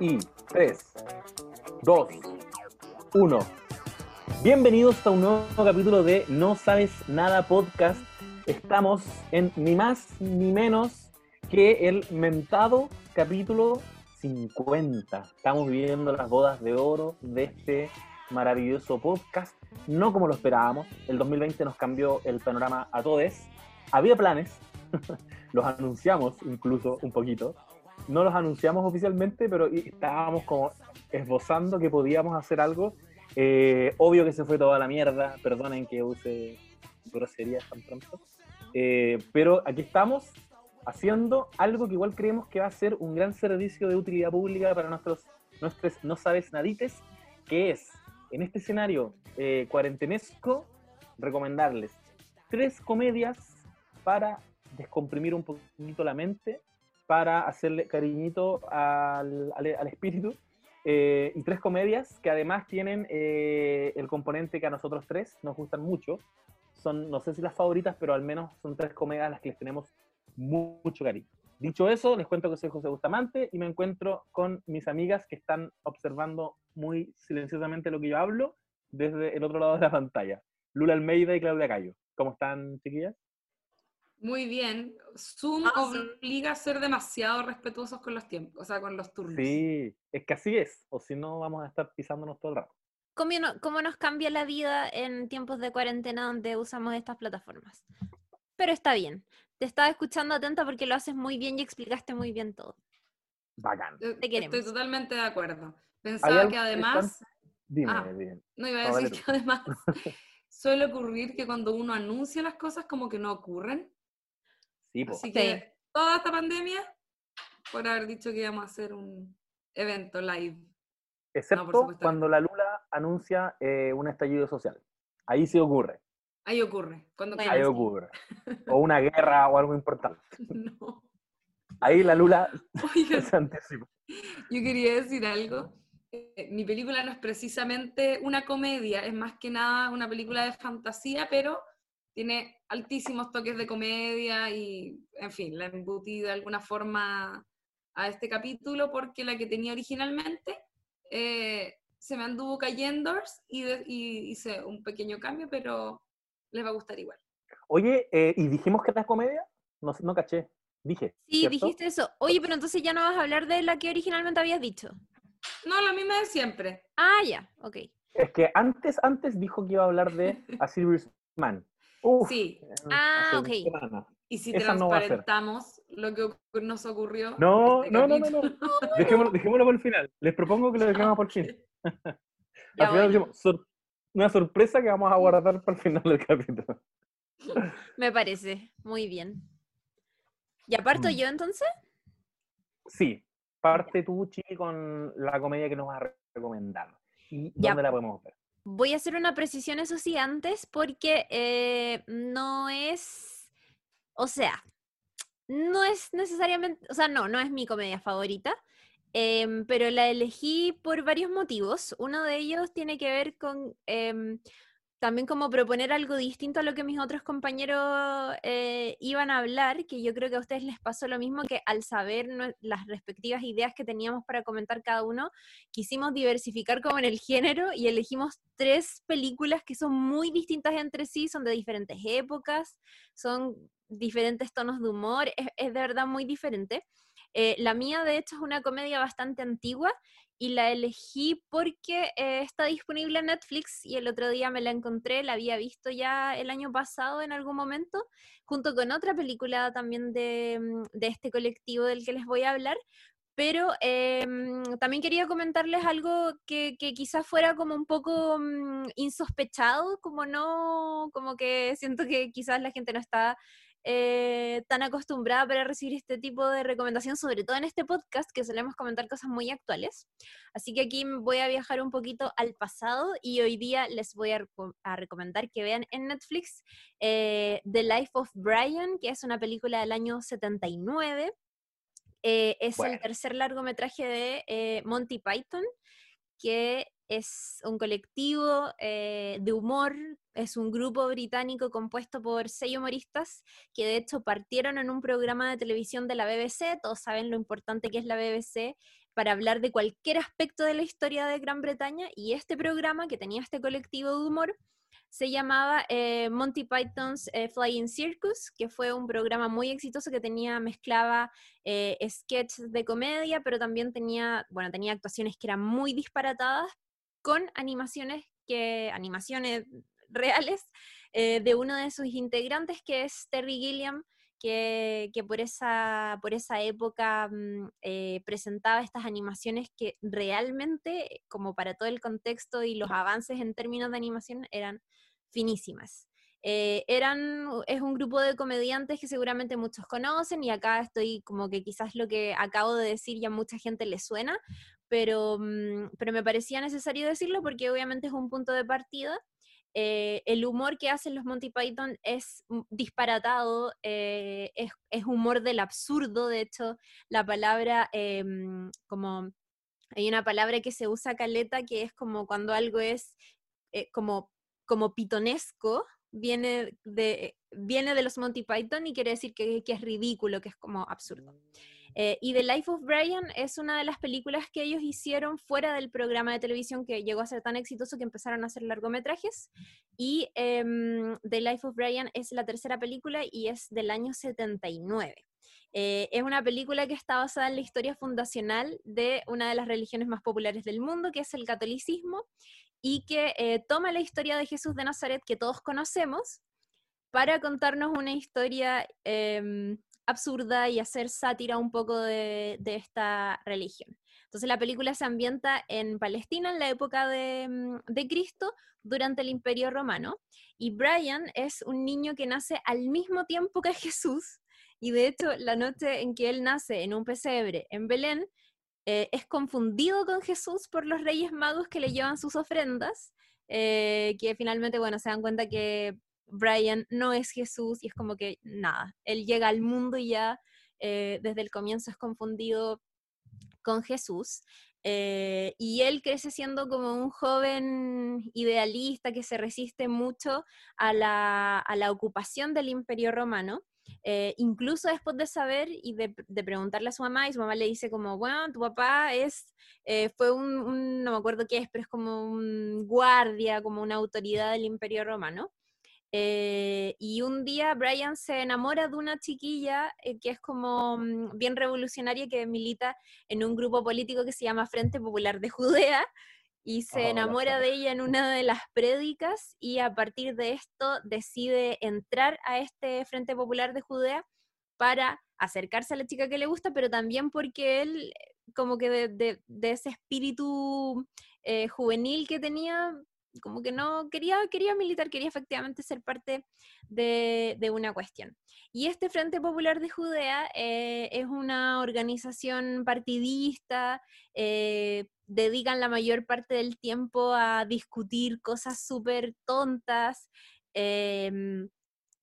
Y 3, 2, 1. Bienvenidos a un nuevo capítulo de No Sabes Nada Podcast. Estamos en ni más ni menos que el mentado capítulo 50. Estamos viviendo las bodas de oro de este maravilloso podcast. No como lo esperábamos. El 2020 nos cambió el panorama a todos. Había planes, los anunciamos incluso un poquito. No los anunciamos oficialmente, pero estábamos como esbozando que podíamos hacer algo. Eh, obvio que se fue toda la mierda, perdonen que use groserías tan pronto. Eh, pero aquí estamos haciendo algo que igual creemos que va a ser un gran servicio de utilidad pública para nuestros, nuestros no sabes nadites, que es, en este escenario eh, cuarentenesco, recomendarles tres comedias para descomprimir un poquito la mente, para hacerle cariñito al, al, espíritu, eh, y tres comedias que además tienen eh, el componente que a nosotros tres nos gustan mucho. Son, no sé si las favoritas, pero al menos son tres comedias las que les tenemos mucho cariño. Dicho eso, les cuento que soy José Bustamante y me encuentro con mis amigas que están observando muy silenciosamente lo que yo hablo desde el otro lado de la pantalla. Lula Almeida y Claudia Cayo. ¿Cómo están, chiquillas? Muy bien. Zoom ah, obliga a ser demasiado respetuosos con los tiempos, o sea, con los turnos. Sí, es que así es, o si no vamos a estar pisándonos todo el rato. ¿Cómo, ¿Cómo nos cambia la vida en tiempos de cuarentena donde usamos estas plataformas? Pero está bien. Te estaba escuchando atenta porque lo haces muy bien y explicaste muy bien todo. Bacán. Te queremos. Estoy totalmente de acuerdo. Pensaba que además... Dime, ah, No iba a decir que además suele ocurrir que cuando uno anuncia las cosas como que no ocurren. Sí, pues. Así que toda esta pandemia, por haber dicho que íbamos a hacer un evento live. Excepto cuando la Lula anuncia eh, un estallido social. Ahí sí ocurre. Ahí ocurre. Cuando Ahí ocurre. O una guerra o algo importante. No. Ahí la Lula se anticipa. Yo quería decir algo. Eh, mi película no es precisamente una comedia, es más que nada una película de fantasía, pero tiene altísimos toques de comedia y, en fin, la embutí de alguna forma a este capítulo porque la que tenía originalmente eh, se me anduvo cayendo y, y, hice un pequeño cambio, pero les va a gustar igual. Oye, eh, ¿y dijimos que era comedia? No, no caché. Dije. Sí, dijiste eso. Oye, pero entonces ya no vas a hablar de la que originalmente habías dicho. No, la misma de siempre. Ah, ya, ok. Es que antes, antes dijo que iba a hablar de A Serious Man. Sí. Ah, ok. Y si transparentamos lo que nos ocurrió. No, este no, no, no, no, Dejémoslo, dejémoslo por el final. Les propongo que lo dejemos por fin. Al final una sorpresa que vamos a guardar para el final del capítulo. Me parece, muy bien. ¿Y aparto mm. yo entonces? Sí, parte tú, Chi, con la comedia que nos vas a recomendar. ¿Y dónde la podemos ver? Voy a hacer una precisión, eso sí, antes, porque eh, no es, o sea, no es necesariamente, o sea, no, no es mi comedia favorita, em, pero la elegí por varios motivos. Uno de ellos tiene que ver con em, también como proponer algo distinto a lo que mis otros compañeros eh, iban a hablar, que yo creo que a ustedes les pasó lo mismo, que al saber las respectivas ideas que teníamos para comentar cada uno, quisimos diversificar como en el género y elegimos tres películas que son muy distintas entre sí, son de diferentes épocas, son diferentes tonos de humor, es, es de verdad muy diferente. Eh, la mía, de hecho, es una comedia bastante antigua y la elegí porque eh, está disponible en Netflix y el otro día me la encontré, la había visto ya el año pasado en algún momento, junto con otra película también de, mm, este colectivo del que les voy a hablar. Pero em, también quería comentarles algo que, que, quizás fuera como un poco mm, insospechado, como no, como que siento que quizás la gente no está eh, tan acostumbrada para recibir este tipo de recomendación, sobre todo en este podcast que solemos comentar cosas muy actuales. Así que aquí voy a viajar un poquito al pasado y hoy día les voy a, recomendar que vean en Netflix eh, The Life of Brian, que es una película del año 79. Eh, es el tercer largometraje de Monty Python que es un colectivo eh, de humor, es un grupo británico compuesto por seis humoristas que de hecho partieron en un programa de televisión de la BBC, todos saben lo importante que es la BBC para hablar de cualquier aspecto de la historia de Gran Bretaña y este programa que tenía este colectivo de humor se llamaba eh, Monty Python's eh, Flying Circus, que fue un programa muy exitoso que tenía, mezclaba eh, sketches de comedia, pero también tenía, bueno, tenía actuaciones que eran muy disparatadas con animaciones que, animaciones reales de uno de sus integrantes, que es Terry Gilliam, que, que, por, esa, por esa época mm, presentaba estas animaciones que realmente, como para todo el contexto y los avances en términos de animación, eran finísimas. Eh, eran, es un grupo de comediantes que seguramente muchos conocen y acá estoy como que quizás lo que acabo de decir ya mucha gente le suena, pero, mm, pero me parecía necesario decirlo porque obviamente es un punto de partida. Eh, el humor que hacen los Monty Python es disparatado, eh, es, es, humor del absurdo, de hecho la palabra em, como... Hay una palabra que se usa caleta que es como cuando algo es como como pitonesco viene de, viene de los Monty Python y quiere decir que, es ridículo, que es como absurdo. Eh, y The Life of Brian es una de las películas que ellos hicieron fuera del programa de televisión que llegó a ser tan exitoso que empezaron a hacer largometrajes. Y em, The Life of Brian es la tercera película y es del año 79. Eh, es una película que está basada en la historia fundacional de una de las religiones más populares del mundo, que es el catolicismo, y que eh, toma la historia de Jesús de Nazaret que todos conocemos para contarnos una historia em, absurda y hacer sátira un poco de, esta religión. Entonces la película se ambienta en Palestina en la época de, mm, de, Cristo durante el Imperio Romano y Brian es un niño que nace al mismo tiempo que Jesús y de hecho la noche en que él nace en un pesebre en Belén eh, es confundido con Jesús por los reyes magos que le llevan sus ofrendas, eh, que finalmente, bueno, se dan cuenta que Brian no es Jesús y es como que nada, él llega al mundo y ya eh, desde el comienzo es confundido con Jesús. y él crece siendo como un joven idealista que se resiste mucho a la, a la ocupación del imperio romano. Eh, incluso después de saber y de, preguntarle a su mamá, y su mamá le dice como, bueno, tu papá es, eh, fue un, no me acuerdo qué es, pero es como un guardia, como una autoridad del Imperio Romano. Eh, y un día Brian se enamora de una chiquilla que es como mm, bien revolucionaria, que milita en un grupo político que se llama Frente Popular de Judea, y se enamora de ella en una de las prédicas y a partir de esto decide entrar a este Frente Popular de Judea para acercarse a la chica que le gusta, pero también porque él, como que de, ese espíritu eh, juvenil que tenía, como que no quería, quería militar, quería efectivamente ser parte de, una cuestión. Y este Frente Popular de Judea eh, es una organización partidista, eh, dedican la mayor parte del tiempo a discutir cosas súper tontas, em,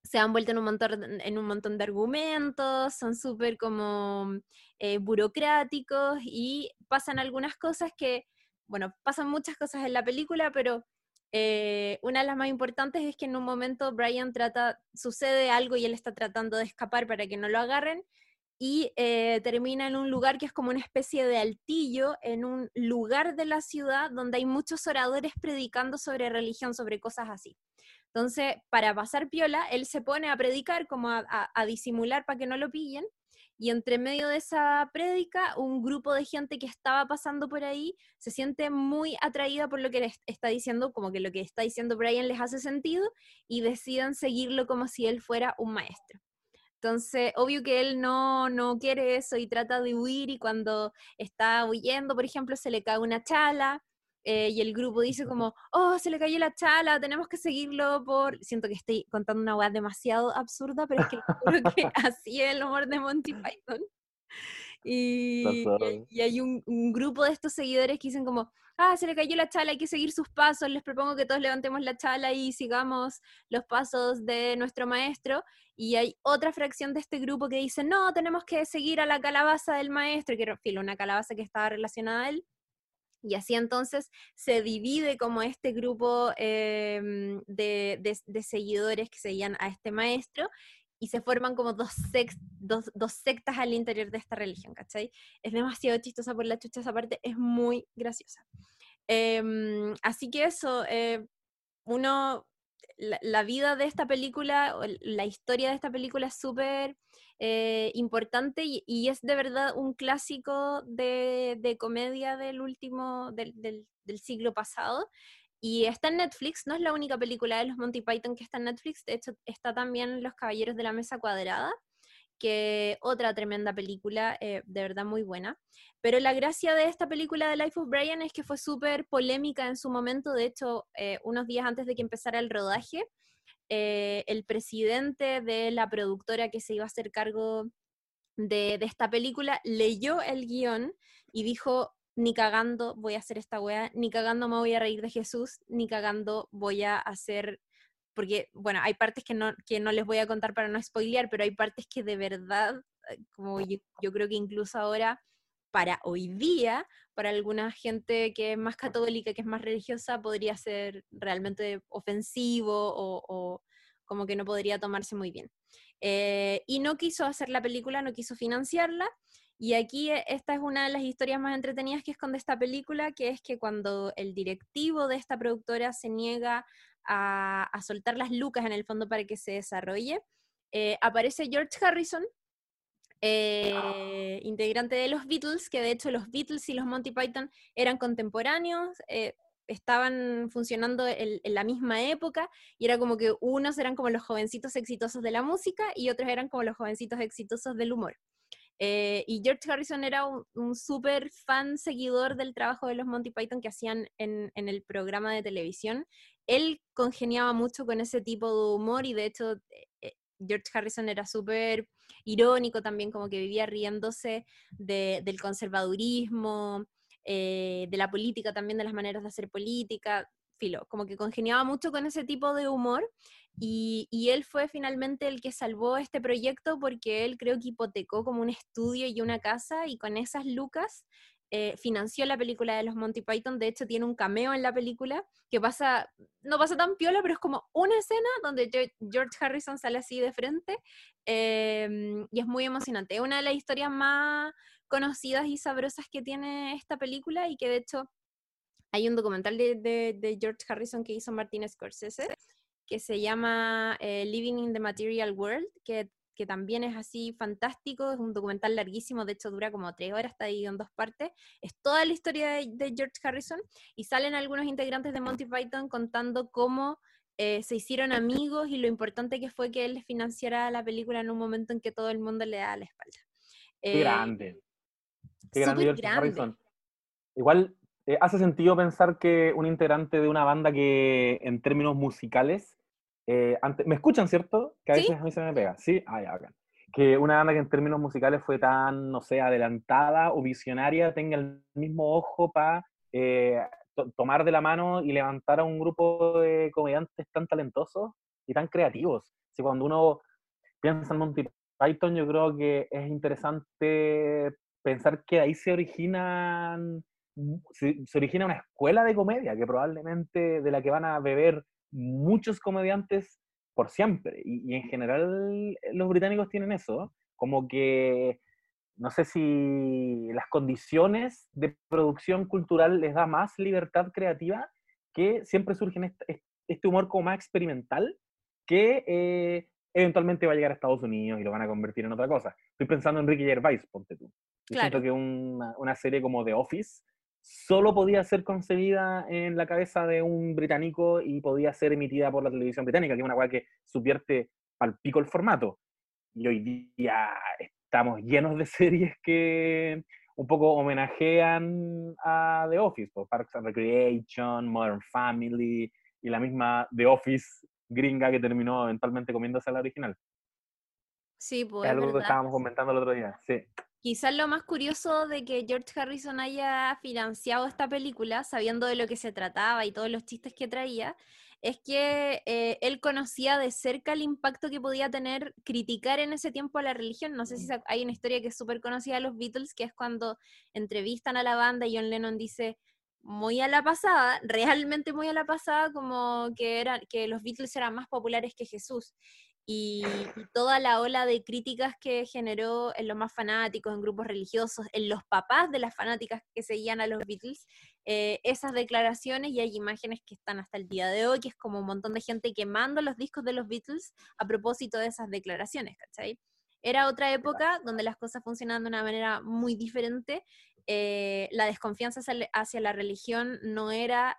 se han vuelto en un montón, en un montón de argumentos, son súper como eh, burocráticos y pasan algunas cosas que, bueno, pasan muchas cosas en la película, pero eh, una de las más importantes es que en un momento Brian trata, sucede algo y él está tratando de escapar para que no lo agarren y eh, termina en un lugar que es como una especie de altillo, en un lugar de la ciudad donde hay muchos oradores predicando sobre religión, sobre cosas así. Entonces, para pasar piola, él se pone a predicar, como a, a disimular para que no lo pillen, y entre medio de esa prédica, un grupo de gente que estaba pasando por ahí se siente muy atraída por lo que está diciendo, como que lo que está diciendo Brian les hace sentido, y deciden seguirlo como si él fuera un maestro. Entonces, obvio que él no, no quiere eso y trata de huir y cuando está huyendo, por ejemplo, se le cae una chala eh, y el grupo dice como, oh, se le cayó la chala, tenemos que seguirlo por... Siento que estoy contando una weá demasiado absurda, pero es que creo que así es el humor de Monty Python. Y, y, hay un, un, grupo de estos seguidores que dicen como, ah, se le cayó la chala, hay que seguir sus pasos, les propongo que todos levantemos la chala y sigamos los pasos de nuestro maestro. Y hay otra fracción de este grupo que dice, no, tenemos que seguir a la calabaza del maestro, que era una calabaza que estaba relacionada a él. Y así entonces se divide como este grupo em, de, seguidores que seguían a este maestro y se forman como dos, sectas al interior de esta religión, ¿cachai? Es demasiado chistosa por la chucha esa parte, es muy graciosa. Em, así que eso, eh, uno, la, vida de esta película, la historia de esta película es súper eh, importante y, es de verdad un clásico de, de comedia del último, del, del, del siglo pasado. Y está en Netflix, no es la única película de los Monty Python que está en Netflix, de hecho está también Los Caballeros de la Mesa Cuadrada, que otra tremenda película, eh, de verdad muy buena. Pero la gracia de esta película de Life of Brian es que fue súper polémica en su momento, de hecho, eh, unos días antes de que empezara el rodaje, eh, el presidente de la productora que se iba a hacer cargo de, de esta película leyó el guion y dijo, ni cagando voy a hacer esta wea, ni cagando me voy a reír de Jesús, ni cagando voy a hacer, porque, bueno, hay partes que no, que no les voy a contar para no spoilear, pero hay partes que de verdad, eh, como yo, creo que incluso ahora, para hoy día, para alguna gente que es más católica, que es más religiosa, podría ser realmente ofensivo o, como que no podría tomarse muy bien. Eh, y no quiso hacer la película, no quiso financiarla, y aquí eh, esta es una de las historias más entretenidas que esconde esta película, que es que cuando el directivo de esta productora se niega a, soltar las lucas en el fondo para que se desarrolle, eh, aparece George Harrison, eh, integrante de los Beatles, que de hecho los Beatles y los Monty Python eran contemporáneos, estaban funcionando en, la misma época y era como que unos eran como los jovencitos exitosos de la música y otros eran como los jovencitos exitosos del humor. Eh, y George Harrison era un, súper fan seguidor del trabajo de los Monty Python que hacían en, el programa de televisión. Él congeniaba mucho con ese tipo de humor y de hecho eh, eh, George Harrison era súper irónico también, como que vivía riéndose del conservadurismo, de la política también, de las maneras de hacer política filo, como que congeniaba mucho con ese tipo de humor y, él fue finalmente el que salvó este proyecto porque él creo que hipotecó como un estudio y una casa y con esas lucas eh, financió la película de los Monty Python. De hecho, tiene un cameo en la película que pasa, no pasa tan piola, pero es como una escena donde George Harrison sale así de frente em, y es muy emocionante. Es una de las historias más conocidas y sabrosas que tiene esta película y que de hecho hay un documental de, George Harrison que hizo Martin Scorsese que se llama eh, Living in the Material World, que, también es así fantástico, es un documental larguísimo, de hecho dura como tres horas, está dividido en dos partes, es toda la historia de, George Harrison y salen algunos integrantes de Monty Python contando cómo eh, se hicieron amigos y lo importante que fue que él les financiara la película en un momento en que todo el mundo le da la espalda. Qué grande. Qué grande George Harrison. Igual eh, hace sentido pensar que un integrante de una banda que en términos musicales, eh, ¿me escuchan, cierto? Que a veces a mí se me pega, ¿sí? Ah, ya, bacán. Que una banda que en términos musicales fue tan, no sé, adelantada o visionaria, tenga el mismo ojo para eh, tomar de la mano y levantar a un grupo de comediantes tan talentosos y tan creativos. Si cuando uno piensa en Monty Python, yo creo que es interesante pensar que ahí se originan se, origina una escuela de comedia que probablemente de la que van a beber muchos comediantes por siempre. Y, en general eh, los británicos tienen eso, como que no sé si las condiciones de producción cultural les da más libertad creativa que siempre surge este, este humor como más experimental que eh, eventualmente va a llegar a Estados Unidos y lo van a convertir en otra cosa. Estoy pensando en Ricky Gervais, ponte tú. Siento que una, una, serie como The Office solo podía ser concebida en la cabeza de un británico y podía ser emitida por la televisión británica, que es una weá que subvierte al pico el formato. Y hoy día estamos llenos de series que un poco homenajean a The Office, por Parks and Recreation, Modern Family y la misma The Office gringa que terminó eventualmente comiéndose a la original. Sí, pues. Es algo que estábamos comentando el otro día, sí. Quizás lo más curioso de que George Harrison haya financiado esta película, sabiendo de lo que se trataba y todos los chistes que traía, es que eh, él conocía de cerca el impacto que podía tener criticar en ese tiempo a la religión. No sé si hay una historia que es súper conocida de los Beatles, que es cuando entrevistan a la banda y John Lennon dice, muy a la pasada, realmente muy a la pasada, como que, era, que los Beatles eran más populares que Jesús. Y, toda la ola de críticas que generó en los más fanáticos, en grupos religiosos, en los papás de las fanáticas que seguían a los Beatles, eh, esas declaraciones y hay imágenes que están hasta el día de hoy, que es como un montón de gente quemando los discos de los Beatles a propósito de esas declaraciones, ¿cachai? Era otra época donde las cosas funcionaban de una manera muy diferente. Eh, la desconfianza hacia la religión no era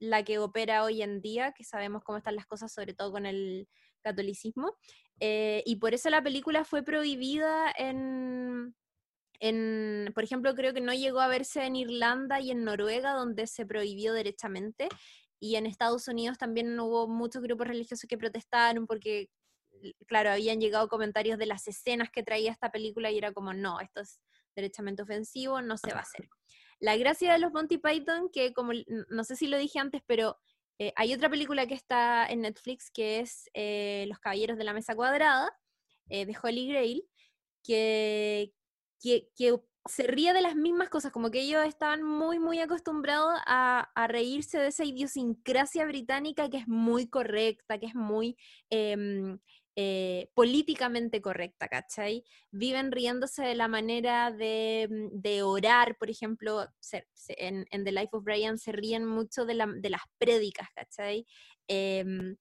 la que opera hoy en día, que sabemos cómo están las cosas, sobre todo con el catolicismo. Eh, y por eso la película fue prohibida en, en, por ejemplo, creo que no llegó a verse en Irlanda y en Noruega, donde se prohibió derechamente. Y en Estados Unidos también hubo muchos grupos religiosos que protestaron porque claro, habían llegado comentarios de las escenas que traía esta película y era como, no, esto es derechamente ofensivo, no se va a hacer. La gracia de los Monty Python, que como, no sé si lo dije antes, pero eh, hay otra película que está en Netflix que es eh, Los Caballeros de la Mesa Cuadrada, eh, de Holly Grail, que, que, se ría de las mismas cosas, como que ellos estaban muy, muy acostumbrados a, a, reírse de esa idiosincrasia británica que es muy correcta, que es muy em, eh, políticamente correcta, ¿cachai? Viven riéndose de la manera de, mm, orar, por ejemplo, en, The Life of Brian se ríen mucho de, las prédicas, ¿cachai? Em,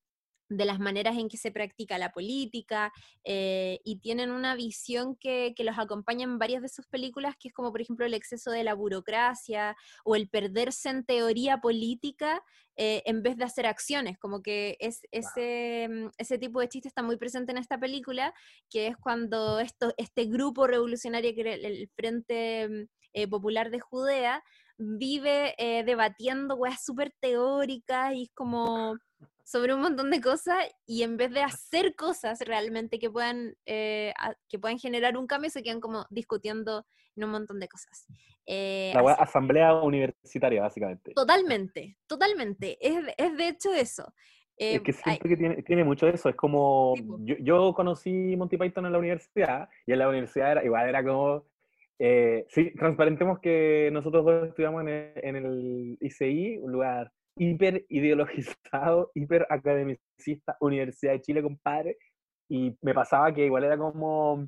de las maneras en que se practica la política eh, y tienen una visión que, los acompaña en varias de sus películas, que es como por ejemplo el exceso de la burocracia o el perderse en teoría política eh, en vez de hacer acciones, como que es, ese, mm, ese tipo de chiste está muy presente en esta película, que es cuando esto, este grupo revolucionario que era el, Frente mm, eh, Popular de Judea vive debatiendo cosas súper teóricas y es como sobre un montón de cosas y en vez de hacer cosas realmente que puedan, eh, que puedan generar un cambio, se quedan como discutiendo en un montón de cosas. Eh, la asamblea universitaria, básicamente. Totalmente, totalmente. Es, es de hecho eso. es que eh, siento que tiene, tiene, mucho eso. Es como, yo, yo, conocí Monty Python en la universidad y en la universidad era, igual era como, sí, transparentemos que nosotros dos estudiamos en en el ICI, un lugar hiper ideologizado, hiper academicista, Universidad de Chile, compadre, y me pasaba que igual era como,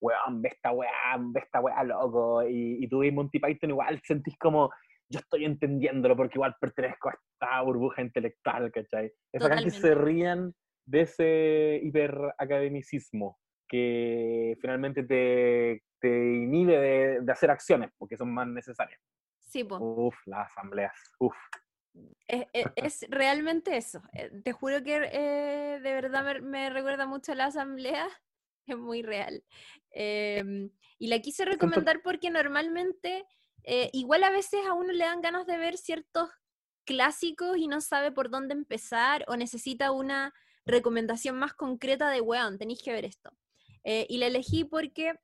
weón, ve esta weá, ve esta weá, loco, y, y tú ves Monty Python igual sentís como, yo estoy entendiéndolo porque igual pertenezco a esta burbuja intelectual, ¿cachai? Esa que se rían de ese hiperacademicismo que finalmente te, te inhibe de, de, hacer acciones porque son más necesarias. Sí, pues. Uf, las asambleas, uf. Es, es, realmente eso. Eh, te juro que eh, de verdad me, recuerda mucho a la asamblea. Es muy real. Em, y la quise recomendar porque normalmente, eh, igual a veces a uno le dan ganas de ver ciertos clásicos y no sabe por dónde empezar o necesita una recomendación más concreta de, weón, tenéis que ver esto. Y la elegí porque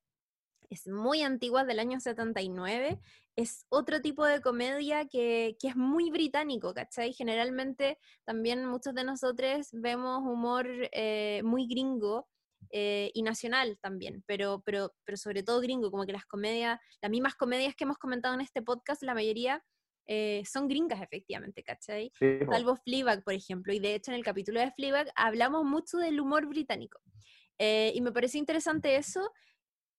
es muy antigua, del año 79, es otro tipo de comedia que, es muy británico, ¿cachai? Generalmente también muchos de nosotros vemos humor eh, muy gringo eh, y nacional también, pero, pero, pero sobre todo gringo, como que las comedias, las mismas comedias que hemos comentado en este podcast, la mayoría eh, son gringas efectivamente, ¿cachai? Salvo Fleabag, por ejemplo, y de hecho en el capítulo de Fleabag hablamos mucho del humor británico. Y me parece interesante eso,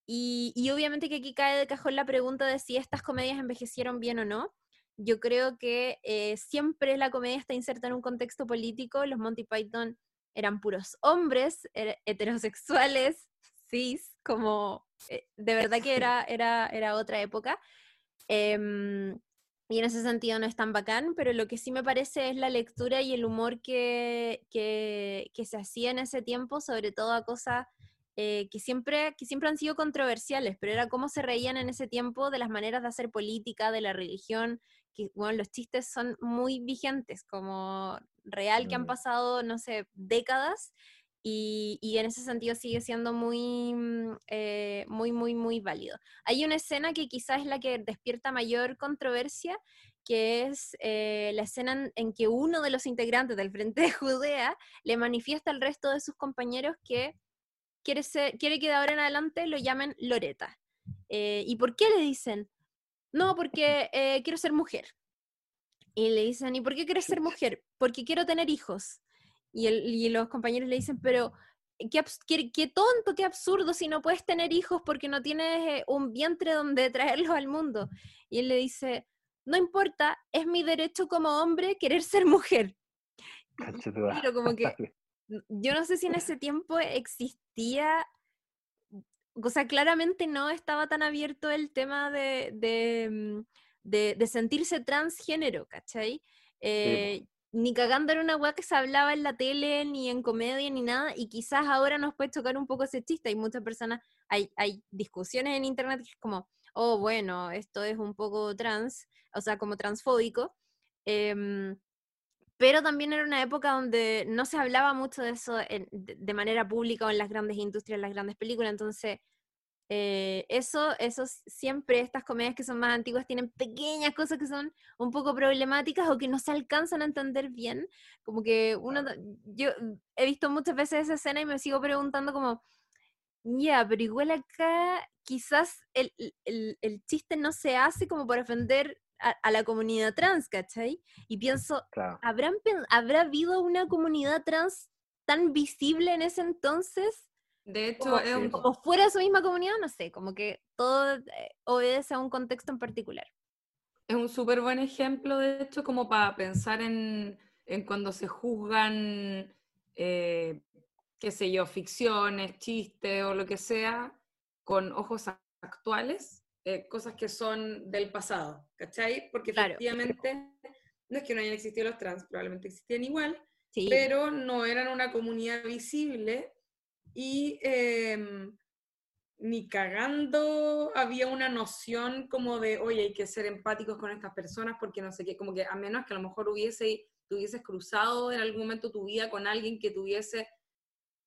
y, obviamente que aquí cae de cajón la pregunta de si estas comedias envejecieron bien o no. Yo creo que eh, siempre la comedia está inserta en un contexto político. Los Monty Python eran puros hombres heterosexuales, cis, como eh, de verdad que era, era, era otra época. Em, y en ese sentido no es tan bacán, pero lo que sí me parece es la lectura y el humor que, que, que se hacía en ese tiempo, sobre todo a cosas eh, que, siempre, que siempre han sido controversiales, pero era cómo se reían en ese tiempo de las maneras de hacer política, de la religión, que bueno, los chistes son muy vigentes, como real que han mm. pasado, no sé, décadas, y, y en ese sentido sigue siendo muy, mm, eh, muy, muy, muy válido. Hay una escena que quizás es la que despierta mayor controversia, que es eh, la escena en, que uno de los integrantes del Frente de Judea le manifiesta al resto de sus compañeros que quiere, quiere que de ahora en adelante lo llamen Loreta. Eh, ¿Y por qué le dicen? No, porque quiero ser mujer. Y le dicen, ¿y por qué quieres ser mujer? Porque quiero tener hijos. Y, el, y los compañeros le dicen, pero qué, abs- qué- qué tonto, qué absurdo si no puedes tener hijos porque no tienes eh, un vientre donde traerlos al mundo. Y él le dice, no importa, es mi derecho como hombre querer ser mujer. Pero como que yo no sé si en ese tiempo existía, o sea, claramente no estaba tan abierto el tema de, de, mm, de- de sentirse transgénero, ¿cachai? Eh, ni cagando era una weá que se hablaba en la tele, ni en comedia, ni nada, y quizás ahora nos puede chocar un poco ese chiste. Hay muchas personas, hay, hay discusiones en internet que es como, oh, bueno, esto es un poco trans, o sea, como transfóbico. em, pero también era una época donde no se hablaba mucho de eso en- de, de manera pública o en las grandes industrias, en las grandes películas, entonces eh, eso, eso siempre, estas comedias que son más antiguas tienen pequeñas cosas que son un poco problemáticas o que no se alcanzan a entender bien, como que uno, yo he visto muchas veces esa escena y me sigo preguntando como, ya, pero igual acá quizás el, el- el- chiste no se hace como para ofender a, a la comunidad trans, ¿cachai? Y pienso, Claro. ¿habrán, ¿habrá habido una comunidad trans tan visible en ese entonces? De hecho, Como, es un, como fuera de su misma comunidad, no sé, como que todo eh, obedece a un contexto en particular. es un súper buen ejemplo, de hecho, como para pensar en, en cuando se juzgan, eh, qué sé yo, ficciones, chistes o lo que sea, con ojos actuales, eh, cosas que son del pasado, ¿cachai? Porque Claro. efectivamente, no es que no hayan existido los trans, probablemente existían igual, Sí, pero no eran una comunidad visible y em, ni cagando había una noción como de, oye, hay que ser empáticos con estas personas porque no sé qué, como que a menos que a lo mejor hubiese, cruzado en algún momento tu vida con alguien que tuviese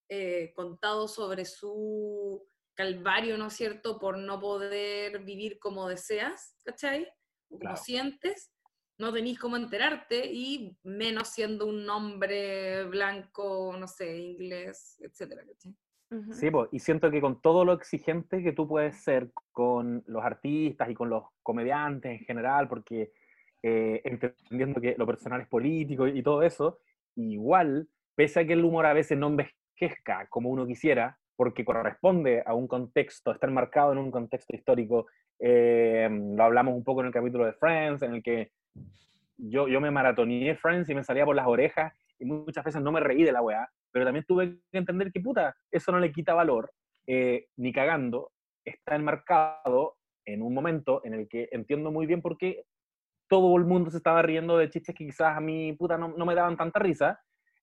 eh, contado sobre su calvario, ¿no es cierto?, por no poder vivir como deseas, ¿cachai? Como Claro. sientes, no tenís cómo enterarte y menos siendo un hombre blanco, no sé, inglés, etcétera, Sí, po, y siento que con todo lo exigente que tú puedes ser con los artistas y con los comediantes en general, porque eh, entendiendo que lo personal es político y todo eso, igual, pese a que el humor a veces no envejezca como uno quisiera, porque corresponde a un contexto, está enmarcado en un contexto histórico, eh, lo hablamos un poco en el capítulo de Friends, en el que yo, yo me maratoneé Friends y me salía por las orejas y muchas veces no me reí de la weá, pero también tuve que entender que puta, eso no le quita valor, eh, ni cagando, está enmarcado en un momento en el que entiendo muy bien por qué todo el mundo se estaba riendo de chistes que quizás a mí puta no, no me daban tanta risa.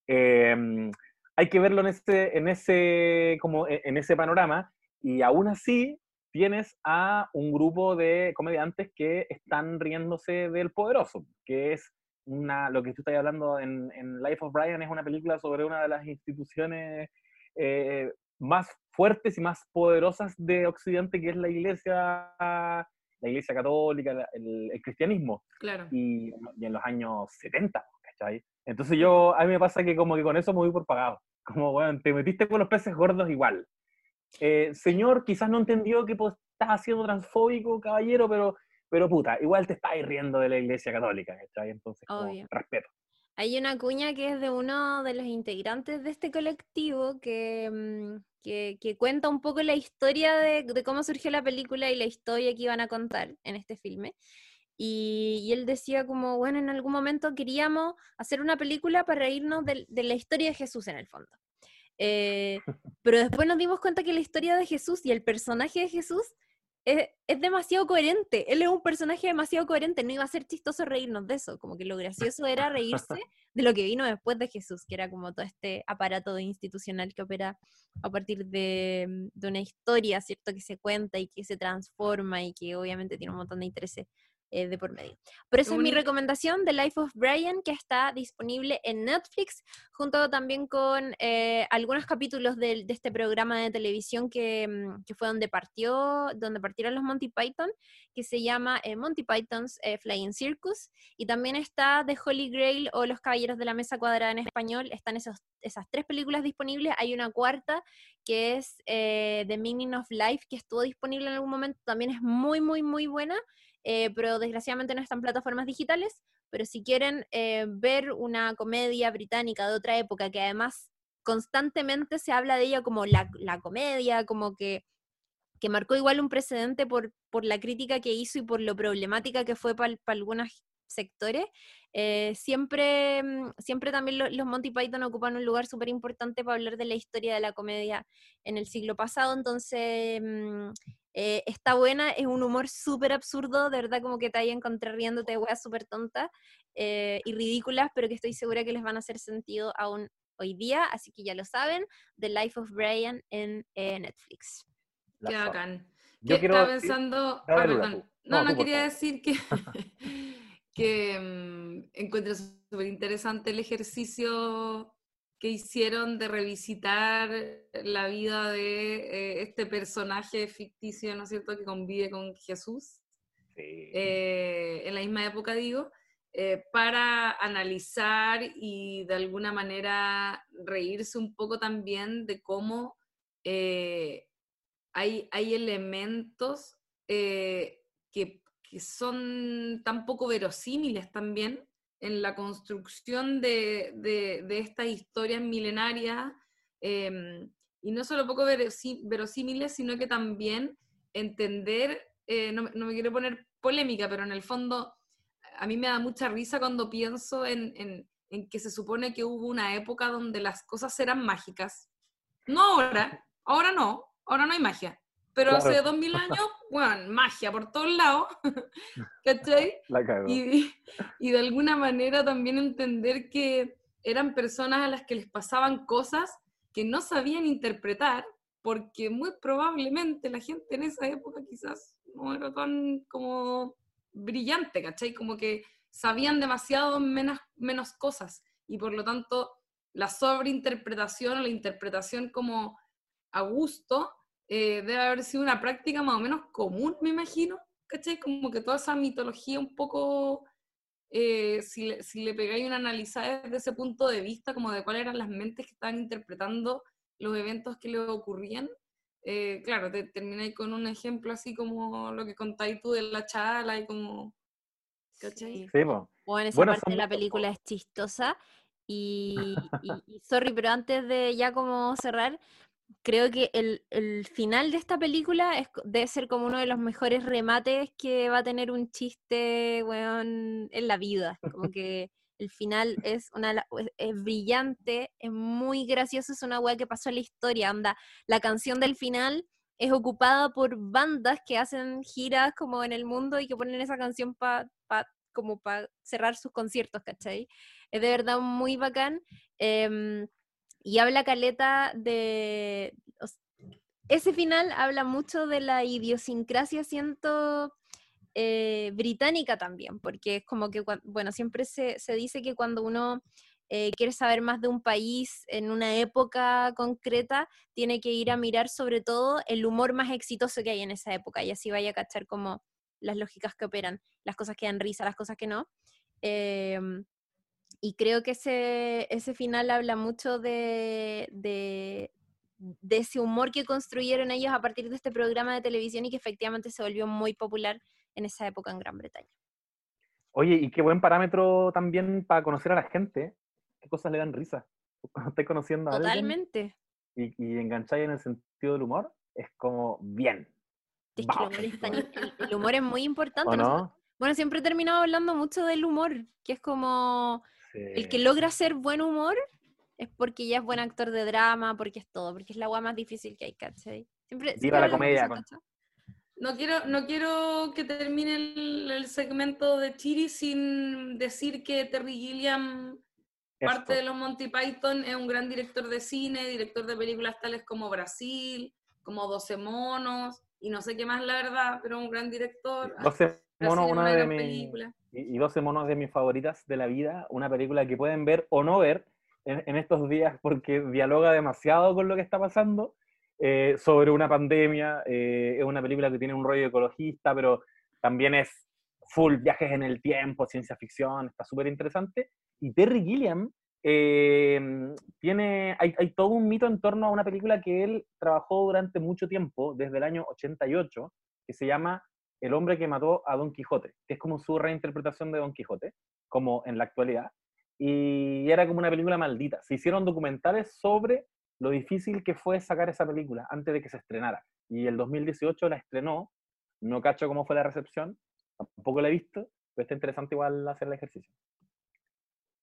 Eh, hay que verlo en ese, en ese, como en en ese panorama y aún así tienes a un grupo de comediantes que están riéndose del poderoso, que es una, lo que tú estás hablando en, en Life of Brian es una película sobre una de las instituciones eh, más fuertes y más poderosas de Occidente, que es la iglesia, la iglesia católica, la- el, el cristianismo, Claro. y, y en los años 70, ¿cachai? Entonces yo, a mí me pasa que como que con eso me voy por pagado, como, bueno, te metiste con los peces gordos igual. Eh, señor, quizás no entendió que pues, estás siendo transfóbico, caballero, pero, pero puta, igual te estáis riendo de la iglesia católica, ¿cachai? Entonces, como, respeto. Hay una cuña que es de uno de los integrantes de este colectivo que, mm, que, que cuenta un poco la historia de, de cómo surgió la película y la historia que iban a contar en este filme. Y, y él decía como, bueno, en algún momento queríamos hacer una película para reírnos del- de, la historia de Jesús en el fondo. Eh, pero después nos dimos cuenta que la historia de Jesús y el personaje de Jesús es, demasiado coherente. Él es un personaje demasiado coherente. No iba a ser chistoso reírnos de eso. Como que lo gracioso era reírse de lo que vino después de Jesús, que era como todo este aparato institucional que opera a partir de, de una historia, ¿cierto? Que se cuenta y que se transforma y que obviamente tiene un montón de intereses eh, de por medio. Por eso es mi recomendación de Life of Brian, que está disponible en Netflix, junto también con eh, algunos capítulos de, este programa de televisión que, mm, que fue donde partió, donde partieron los Monty Python, que se llama eh, Monty Python's Flying Circus, y también está The Holy Grail o Los Caballeros de la Mesa Cuadrada en español, están esos, esas tres películas disponibles, hay una cuarta que es The Meaning of Life, que estuvo disponible en algún momento, también es muy, muy, muy buena, eh, pero desgraciadamente no está en plataformas digitales, pero si quieren eh, ver una comedia británica de otra época que además constantemente se habla de ella como la, la comedia, como que, que marcó igual un precedente por, por la crítica que hizo y por lo problemática que fue para algunos sectores, eh, siempre, mm, siempre también los Monty Python ocupan un lugar súper importante para hablar de la historia de la comedia en el siglo pasado, entonces mm, eh, está buena, es un humor súper absurdo, de verdad como que te hay a encontrar riéndote de weas súper tontas eh, y ridículas, pero que estoy segura que les van a hacer sentido aún hoy día, así que ya lo saben, The Life of Brian en Netflix. Qué bacán. Yo quiero pensando... Ah, perdón. No, no, quería decir que... que mm, encuentro súper interesante el ejercicio que hicieron de revisitar la vida de eh, este personaje ficticio, ¿no es cierto?, que convive con Jesús, eh, en la misma época, digo, eh, para analizar y de alguna manera reírse un poco también de cómo hay, hay elementos que que son tan poco verosímiles también en la construcción de, de, estas historias milenarias, em, y no solo poco verosímiles, sino que también entender, eh, no, me quiero poner polémica, pero en el fondo a mí me da mucha risa cuando pienso en, en, en que se supone que hubo una época donde las cosas eran mágicas. No ahora, ahora no, ahora no hay magia. Pero hace dos mil años, bueno, magia por todos lados, ¿cachai? Y, y, de alguna manera también entender que eran personas a las que les pasaban cosas que no sabían interpretar, porque muy probablemente la gente en esa época quizás no era tan como brillante, ¿cachai? Como que sabían demasiado menos, menos cosas y por lo tanto la sobreinterpretación o la interpretación como a gusto eh, debe haber sido una práctica más o menos común, me imagino, ¿cachai? Como que toda esa mitología un poco, eh, si, le, si le pegáis una analizada desde ese punto de vista, como de cuáles eran las mentes que estaban interpretando los eventos que le ocurrían, eh, claro, te termináis con un ejemplo así como lo que contáis tú de la chala y como... ¿Cachai? Sí, bueno, esa parte de la película es chistosa y, y, sorry, pero antes de ya como cerrar, creo que el, el, final de esta película es, debe ser como uno de los mejores remates que va a tener un chiste, weón, en la vida. Como que el final es, una, es brillante, es muy gracioso, es una weá que pasó en la historia. Anda, la canción del final es ocupada por bandas que hacen giras como en el mundo y que ponen esa canción para pa, como para cerrar sus conciertos, ¿cachai? Es de verdad muy bacán. Eh, y habla Caleta de... Ese final habla mucho de la idiosincrasia, siento, eh, británica también, porque es como que, bueno, siempre se, se dice que cuando uno eh, quiere saber más de un país en una época concreta, tiene que ir a mirar sobre todo el humor más exitoso que hay en esa época y así vaya a cachar como las lógicas que operan, las cosas que dan risa, las cosas que no. Em, y creo que ese, ese final habla mucho de, de, ese humor que construyeron ellos a partir de este programa de televisión y que efectivamente se volvió muy popular en esa época en Gran Bretaña. Oye, y qué buen parámetro también para conocer a la gente. ¿Qué cosas le dan risa? Cuando estáis conociendo a Totalmente. y, y engancháis en el sentido del humor, es como bien. Es que el, humor es muy importante. Bueno, siempre he terminado hablando mucho del humor, que es como el que logra ser buen humor es porque ya es buen actor de drama, porque es todo, porque es la agua más difícil que hay, ¿cachai? Siempre, Viva la comedia. no, quiero, no quiero que termine el, segmento de Chiri sin decir que Terry Gilliam, parte de los Monty Python, es un gran director de cine, director de películas tales como Brasil, como 12 monos, y no sé qué más la verdad, pero un gran director. 12 monos, una de mis y, 12 monos de mis favoritas de la vida, una película que pueden ver o no ver en, estos días porque dialoga demasiado con lo que está pasando eh, sobre una pandemia, eh, es una película que tiene un rollo ecologista, pero también es full viajes en el tiempo, ciencia ficción, está súper interesante. Y Terry Gilliam eh, tiene, hay, hay, todo un mito en torno a una película que él trabajó durante mucho tiempo, desde el año 88, que se llama el hombre que mató a Don Quijote, que es como su reinterpretación de Don Quijote, como en la actualidad. Y era como una película maldita. Se hicieron documentales sobre lo difícil que fue sacar esa película antes de que se estrenara. Y el 2018 la estrenó, no cacho cómo fue la recepción, tampoco la he visto, pero está interesante igual hacer el ejercicio.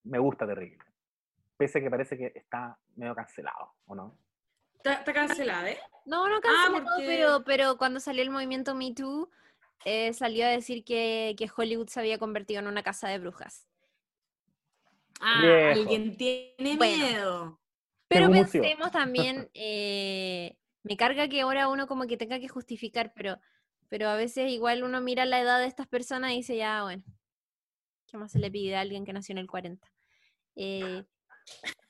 Me gusta Terrible. Pese a que parece que está medio cancelado, ¿o no? Está, está cancelada, ¿eh? No, no Ah, cancelado, porque- pero, pero cuando salió el movimiento Me Too, eh, salió a decir que, que Hollywood se había convertido en una casa de brujas. Ah, Viejo. alguien tiene Bueno. miedo. Pero pensemos también, eh, me carga que ahora uno como que tenga que justificar, pero, pero a veces igual uno mira la edad de estas personas y dice, ya, bueno, ¿qué más se le pide a alguien que nació en el 40? Eh,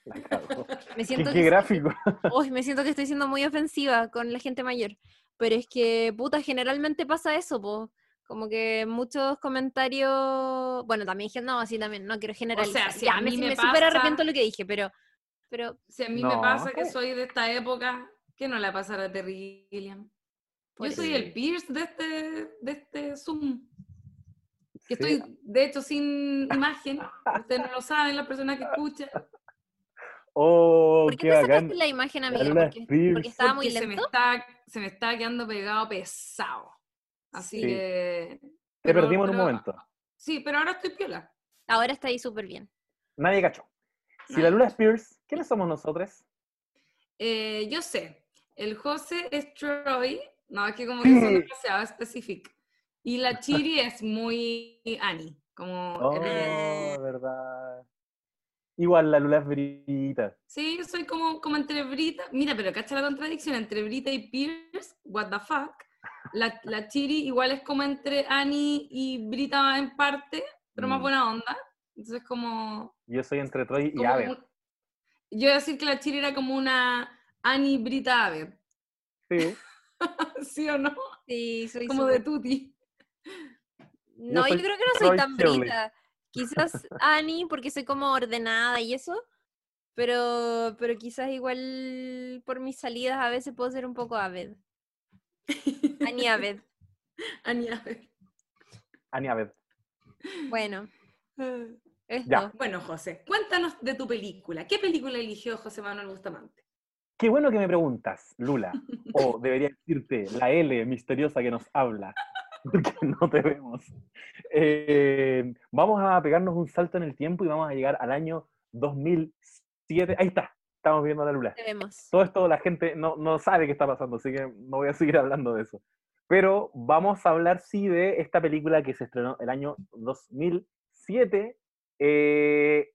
me ¿Qué, siento qué que gráfico. Uy, me siento que estoy siendo muy ofensiva con la gente mayor. Pero es que, puta, generalmente pasa eso, po. Como que muchos comentarios. Bueno, también dije, no, así también, no quiero generalizar. si ya, a me, mí me me súper pasa- arrepiento de lo que dije, pero. Pero. Si a mí No, me pasa que soy de esta época, que no le pasará a Terry Gilliam. Yo Pues soy sí. el Pierce de este, de este Zoom. Que Sí, estoy, de hecho, sin imagen. Ustedes no lo saben, las personas que escuchan. Oh, ¿Por qué qué bacán. la imagen, amiga? Porque, Spears. porque estaba muy porque se me, lento. está, se me está quedando pegado pesado. Así Sí. que. Te pero- perdimos en un momento. Sí, pero ahora estoy piola. Ahora está ahí súper bien. Nadie cachó. Si Nadie la Lula Spears, ¿quiénes somos nosotros? Eh, yo sé, el José es Troy, no, es que como Sí. que son demasiado específico. Y la Chiri es muy Annie, como Oh, evidente. verdad. Igual la Lula es brita. Sí, yo soy como, como entre Brita, mira, pero cacha la contradicción entre Brita y Pierce, what the fuck. La, la Chiri igual es como entre Annie y Brita en parte, pero más Mm. buena onda. Entonces como... Yo soy entre Troy y un- yo iba a decir que la Chiri era como una Annie Brita Aver, Sí. ¿sí o no? Sí, soy Como de Tuti. No, yo, creo que no soy Troy tan Shirley. brita. Quizás Annie, porque soy como ordenada y eso. Pero, pero quizás igual por mis salidas a veces puedo ser un poco aved. Annie aved. Annie Aver. Ani Aver. Bueno. Ya. Bueno, José, cuéntanos de tu película. ¿Qué película eligió José Manuel Bustamante? Qué bueno que me preguntas, Lula. O debería decirte la L misteriosa que nos habla. Porque no te vemos. Eh, vamos a pegarnos un salto en el tiempo y vamos a llegar al año 2007. Ahí está, estamos viendo la Lula. Te vemos. Todo esto la gente no, no sabe qué está pasando, así que no voy a seguir hablando de eso. Pero vamos a hablar, sí, de esta película que se estrenó el año 2007. eh,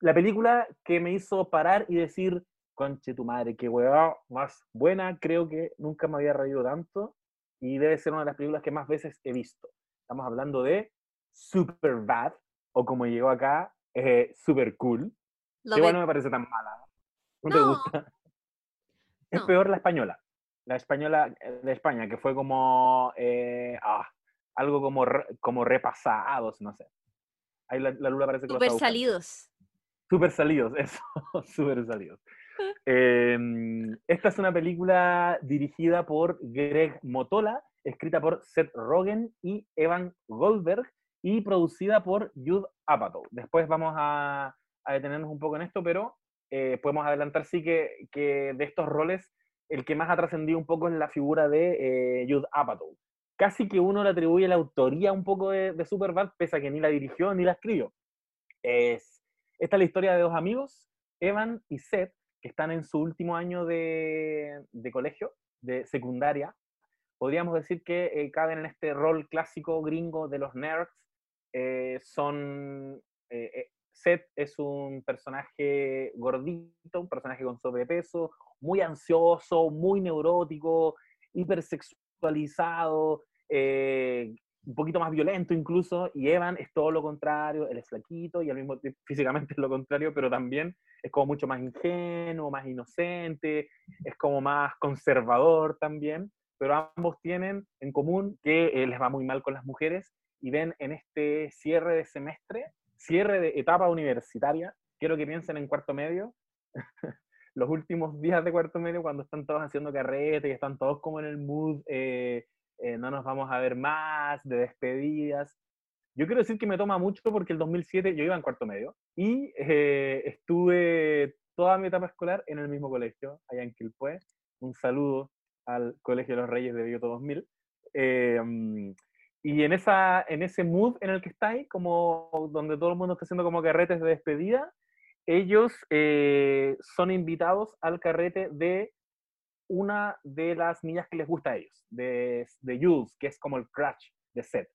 la película que me hizo parar y decir, conche tu madre, qué hueá más buena, creo que nunca me había reído tanto y debe ser una de las películas que más veces he visto. Estamos hablando de Superbad, o como llegó acá, eh, Super Cool. Lo Igual no me parece tan mala. ¿No, te No. gusta? Es No. peor la española. La española eh, de España, que fue como eh, ah, algo como, como repasados, no sé. Ahí la, la Lula parece que lo Super buscando. salidos. Super salidos, eso, super salidos. Em, esta es una película dirigida por Greg Motola, escrita por Seth Rogen y Evan Goldberg y producida por Jude Apatow. Después vamos a, detenernos un poco en esto, pero eh, podemos adelantar sí que, que de estos roles el que más ha trascendido un poco es la figura de eh, Jude Apatow. Casi que uno le atribuye la autoría un poco de, de Superbad, pese a que ni la dirigió ni la escribió. Es, esta es la historia de dos amigos, Evan y Seth, que están en su último año de, de colegio, de secundaria. Podríamos decir que eh, caben en este rol clásico gringo de los nerds. Eh, son. eh, Seth es un personaje gordito, un personaje con sobrepeso, muy ansioso, muy neurótico, hipersexualizado, un poquito más violento incluso, y Evan es todo lo contrario, él es flaquito y al mismo tiempo físicamente es lo contrario, pero también es como mucho más ingenuo, más inocente, es como más conservador también, pero ambos tienen en común que eh, les va muy mal con las mujeres y ven en este cierre de semestre, cierre de etapa universitaria, quiero que piensen en cuarto medio, los últimos días de cuarto medio cuando están todos haciendo carrete y están todos como en el mood, eh, eh, no nos vamos a ver más, de despedidas. Yo quiero decir que me toma mucho porque el 2007 yo iba en cuarto medio y eh, estuve toda mi etapa escolar en el mismo colegio, allá. Un saludo al Colegio de los Reyes de Bioto 2000. Em, y en, esa, en ese mood en el que estáis, como donde todo el mundo está haciendo como carretes de despedida, ellos eh, son invitados al carrete de una de las niñas que les gusta a ellos, de, de Jules, que es como el crush de Seth.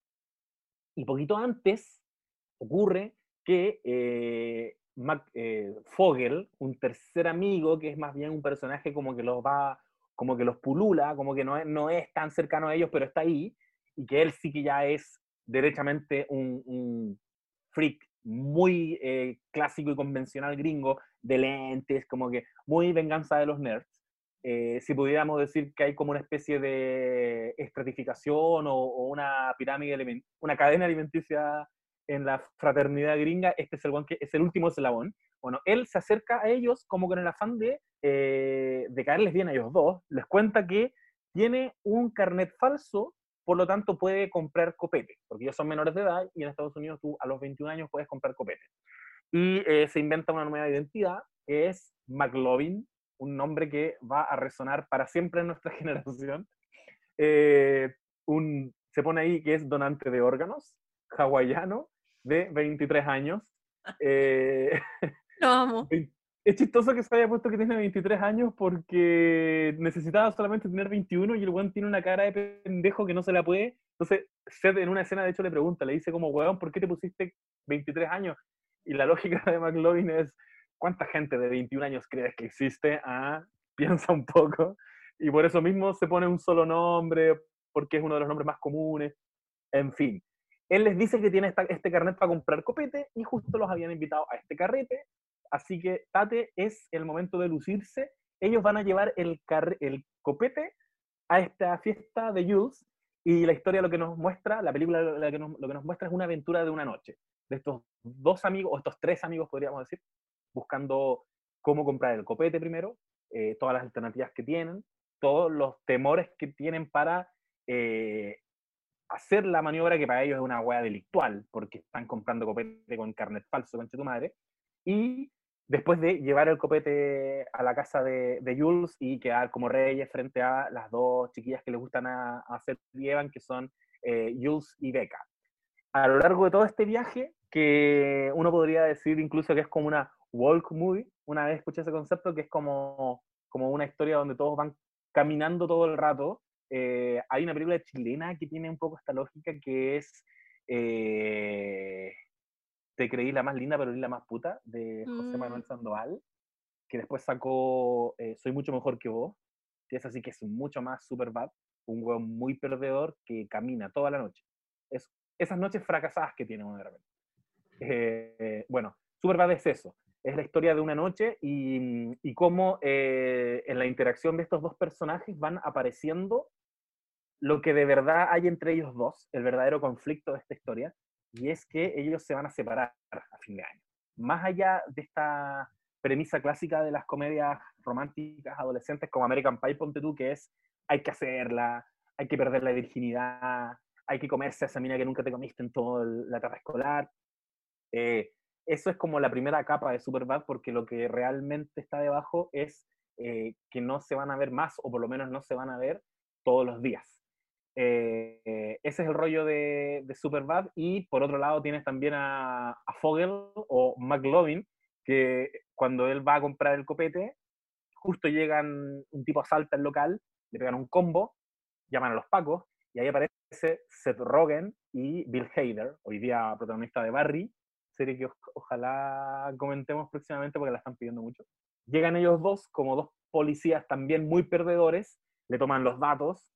Y poquito antes ocurre que eh, eh, Fogel, un tercer amigo, que es más bien un personaje como que los va, como que los pulula, como que no es, no es tan cercano a ellos, pero está ahí, y que él sí que ya es derechamente un, freak muy eh, clásico y convencional gringo, de lentes, como que muy venganza de los nerds. Eh, si pudiéramos decir que hay como una especie de estratificación o, una pirámide, una cadena alimenticia en la fraternidad gringa, este es el, que es el último eslabón. Bueno, él se acerca a ellos como con el afán de, eh, de caerles bien a ellos dos, les cuenta que tiene un carnet falso, por lo tanto puede comprar copete, porque ellos son menores de edad y en Estados Unidos tú a los 21 años puedes comprar copete. Y eh, se inventa una nueva identidad, que es McLovin, un nombre que va a resonar para siempre en nuestra generación. Eh, un, se pone ahí que es donante de órganos, hawaiano, de 23 años. Eh, Lo amo. Es chistoso que se haya puesto que tiene 23 años porque necesitaba solamente tener 21 y el weón tiene una cara de pendejo que no se la puede. Entonces, Seth en una escena de hecho le pregunta, le dice como, weón, ¿por qué te pusiste 23 años? Y la lógica de McLovin es, ¿cuánta gente de 21 años crees que existe? Ah, piensa un poco. Y por eso mismo se pone un solo nombre, porque es uno de los nombres más comunes. En fin, él les dice que tiene este carnet para comprar copete y justo los habían invitado a este carrete. Así que, Tate, es el momento de lucirse. Ellos van a llevar el, copete a esta fiesta de Jules y la historia lo que nos muestra, la película lo que lo que nos muestra es una aventura de una noche. De estos dos amigos, o estos tres amigos podríamos decir, buscando cómo comprar el copete primero, eh, todas las alternativas que tienen, todos los temores que tienen para eh, hacer la maniobra que para ellos es una hueá delictual, porque están comprando copete con carnet falso, con tu madre, y después de llevar el copete a la casa de, Jules y quedar como reyes frente a las dos chiquillas que les gustan a, hacer llevan, que son eh, Jules y Becca. A lo largo de todo este viaje, que uno podría decir incluso que es como una walk movie. Una vez escuché ese concepto que es como, como una historia donde todos van caminando todo el rato. Eh, hay una película chilena que tiene un poco esta lógica que es eh, Te creí la más linda pero ni la más puta de José Manuel mm. Sandoval, que después sacó eh, Soy mucho mejor que vos, que es así que es mucho más super bad, un huevo muy perdedor que camina toda la noche. Es esas noches fracasadas que tiene uno de repente. Eh, bueno, Superbad es eso, es la historia de una noche y, y cómo eh, en la interacción de estos dos personajes van apareciendo lo que de verdad hay entre ellos dos, el verdadero conflicto de esta historia, y es que ellos se van a separar a fin de año. Más allá de esta premisa clásica de las comedias románticas adolescentes como American Pie, ponte tú, que es hay que hacerla, hay que perder la virginidad, hay que comerse a esa mina que nunca te comiste en toda la etapa escolar. Eh, eso es como la primera capa de Superbad porque lo que realmente está debajo es eh, que no se van a ver más o por lo menos no se van a ver todos los días. Eh, ese es el rollo de, Superbad y por otro lado tienes también a, a Fogel o McLovin que cuando él va a comprar el copete justo llegan un tipo asalta el local, le pegan un combo, llaman a los pacos y ahí aparece Seth Rogen y Bill Hader, hoy día protagonista de Barry, serie que ojalá comentemos próximamente porque la están pidiendo mucho. Llegan ellos dos como dos policías también muy perdedores, le toman los datos,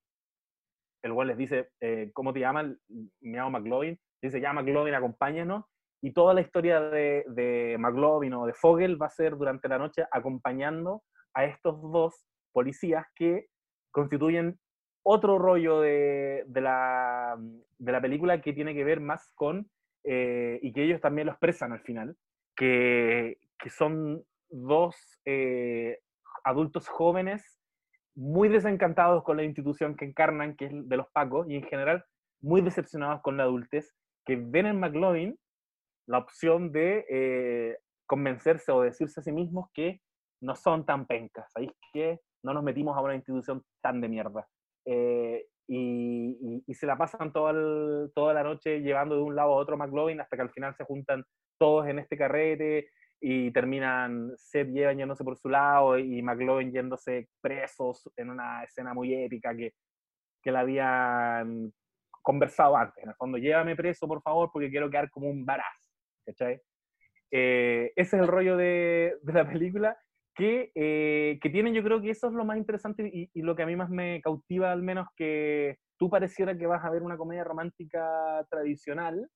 el cual les dice, eh, ¿cómo te llaman? Me llamo McLovin, dice, ya McLovin, acompáñanos, y toda la historia de, de McLovin o de Fogel va a ser durante la noche acompañando a estos dos policías que constituyen otro rollo de, de, la, de, la, película que tiene que ver más con, eh, y que ellos también lo expresan al final, que, que son dos eh, adultos jóvenes muy desencantados con la institución que encarnan, que es de los pacos, y en general muy decepcionados con la adultez, que ven en McLovin la opción de eh, convencerse o decirse a sí mismos que no son tan pencas, ¿sabéis que no nos metimos a una institución tan de mierda? Eh, y, se la pasan toda, toda la noche llevando de un lado a otro McLovin hasta que al final se juntan todos en este carrete y terminan Seth y yéndose por su lado y McLovin yéndose presos en una escena muy épica que, que la habían conversado antes. En el fondo, llévame preso, por favor, porque quiero quedar como un. ¿Cachai? Eh, ese es el rollo de, de la película, que, eh, que tienen, yo creo que eso es lo más interesante y, lo que a mí más me cautiva, al menos que tú pareciera que vas a ver una comedia romántica tradicional,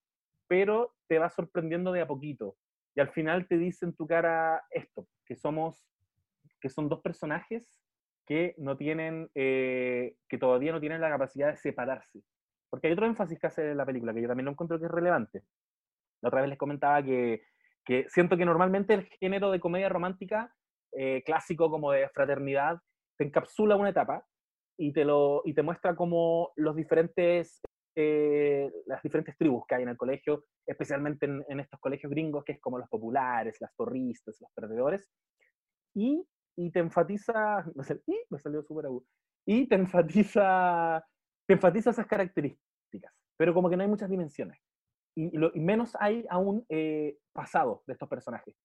pero te va sorprendiendo de a poquito. Y al final te dice en tu cara esto, que somos, que son dos personajes que no tienen, eh, que todavía no tienen la capacidad de separarse. Porque hay otro énfasis que hace la película, que yo también lo encuentro que es relevante. La otra vez les comentaba que, que siento que normalmente el género de comedia romántica eh, clásico como de fraternidad te encapsula una etapa y te, lo, y te muestra como los diferentes, eh, las diferentes tribus que hay en el colegio, especialmente en, estos colegios gringos, que es como los populares, las torristas, los perdedores, y, y te enfatiza, y me salió súper agudo, y te enfatiza, te enfatiza esas características, pero como que no hay muchas dimensiones y, lo, menos hay aún eh, pasado de estos personajes.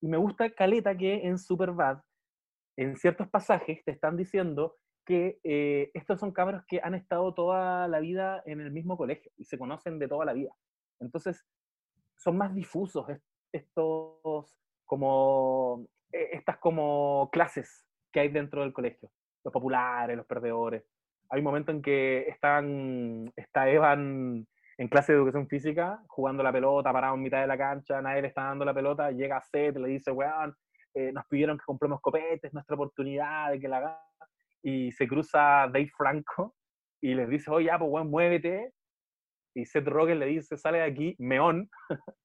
Y me gusta Caleta que en Superbad, en ciertos pasajes, te están diciendo que eh, estos son cabros que han estado toda la vida en el mismo colegio y se conocen de toda la vida. Entonces, son más difusos estos como e, estas como clases que hay dentro del colegio. Los populares, los perdedores. Hay un momento en que están, está Evan en clase de educación física, jugando la pelota, parado en mitad de la cancha, nadie le está dando la pelota, llega Seth, le dice, weón, eh, nos pidieron que compremos copetes, nuestra oportunidad de que la haga. Y se cruza Dave Franco y les dice, oye, ya, pues weón, muévete. Y Seth Rogen le dice, sale de aquí, meón.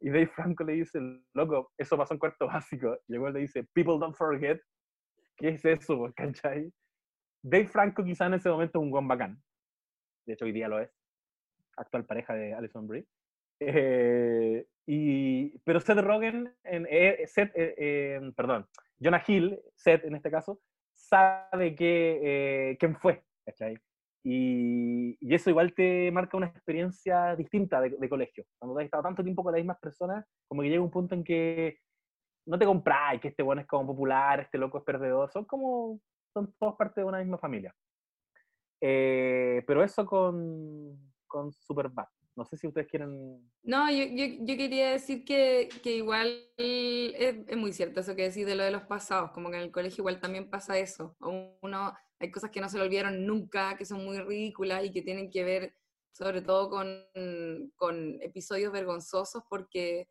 y Dave Franco le dice, loco, eso pasó en cuarto básico. Y luego le dice, people don't forget. ¿Qué es eso, ¿cachai? Dave Franco quizá en ese momento es un buen bacán. De hecho, hoy día lo es actual pareja de Alison Brie. Eh, y, pero Seth Rogen, en, eh, Seth, eh, perdón, Jonah Hill, Seth en este caso, sabe que, quién fue, ¿cachai? Y, y, eso igual te marca una experiencia distinta de, de, colegio. Cuando has estado tanto tiempo con las mismas personas, como que llega un punto en que no te compráis que este bueno es como popular, este loco es perdedor, son como, son todos parte de una misma familia. pero eso con, con Superbad. No sé si ustedes quieren... No, yo, yo, yo quería decir que, que igual es, muy cierto eso que decís de lo de los pasados, como que en el colegio igual también pasa eso. Uno, hay cosas que no se le olvidaron nunca, que son muy ridículas y que tienen que ver sobre todo con, con episodios vergonzosos, porque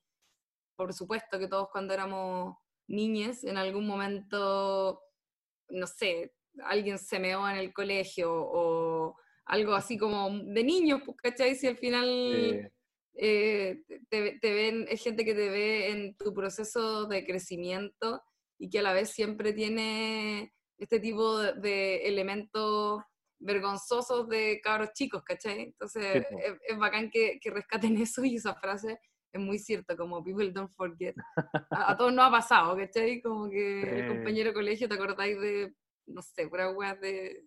por supuesto que todos cuando éramos niñes, en algún momento, no sé, alguien se meó en el colegio o algo así como de niños, pues, ¿cachai? Si al final eh, te, te, ven, es gente que te ve en tu proceso de crecimiento y que a la vez siempre tiene este tipo de, de elementos vergonzosos de cabros chicos, ¿cachai? Entonces es, es, bacán que, que, rescaten eso y esa frase es muy cierta, como people don't forget. A, a todos nos ha pasado, ¿cachai? Como que el compañero de colegio te acordáis de, no sé, pura weas de,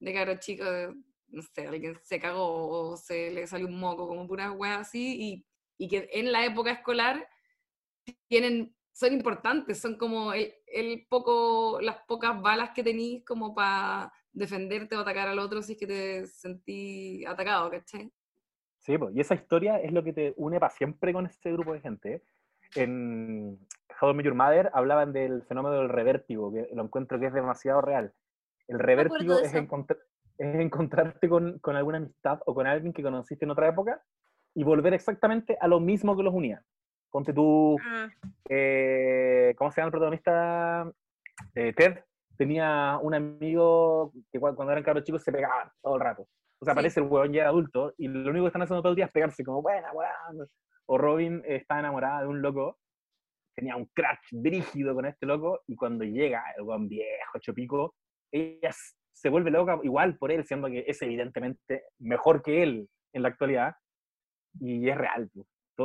de cabros chicos no sé, alguien se cagó o se le salió un moco, como puras weas así, y, y, que en la época escolar tienen, son importantes, son como el, el poco, las pocas balas que tenéis como para defenderte o atacar al otro si es que te sentí atacado, ¿cachai? Sí, pues, y esa historia es lo que te une para siempre con ese grupo de gente. En How I Your Mother hablaban del fenómeno del revértigo, que lo encuentro que es demasiado real. El revértigo es encontrar es encontrarte con, con, alguna amistad o con alguien que conociste en otra época y volver exactamente a lo mismo que los unía. Ponte tú, ah. eh, ¿cómo se llama el protagonista? Eh, Ted tenía un amigo que cuando eran cabros chicos se pegaban todo el rato. O sea, sí. aparece el huevón ya adulto y lo único que están haciendo todo el día es pegarse, como, buena, buena. O Robin está enamorada de un loco, tenía un crash brígido con este loco y cuando llega el huevón viejo, chopico, ella se vuelve loca igual por él, siendo que es evidentemente mejor que él en la actualidad. y es real.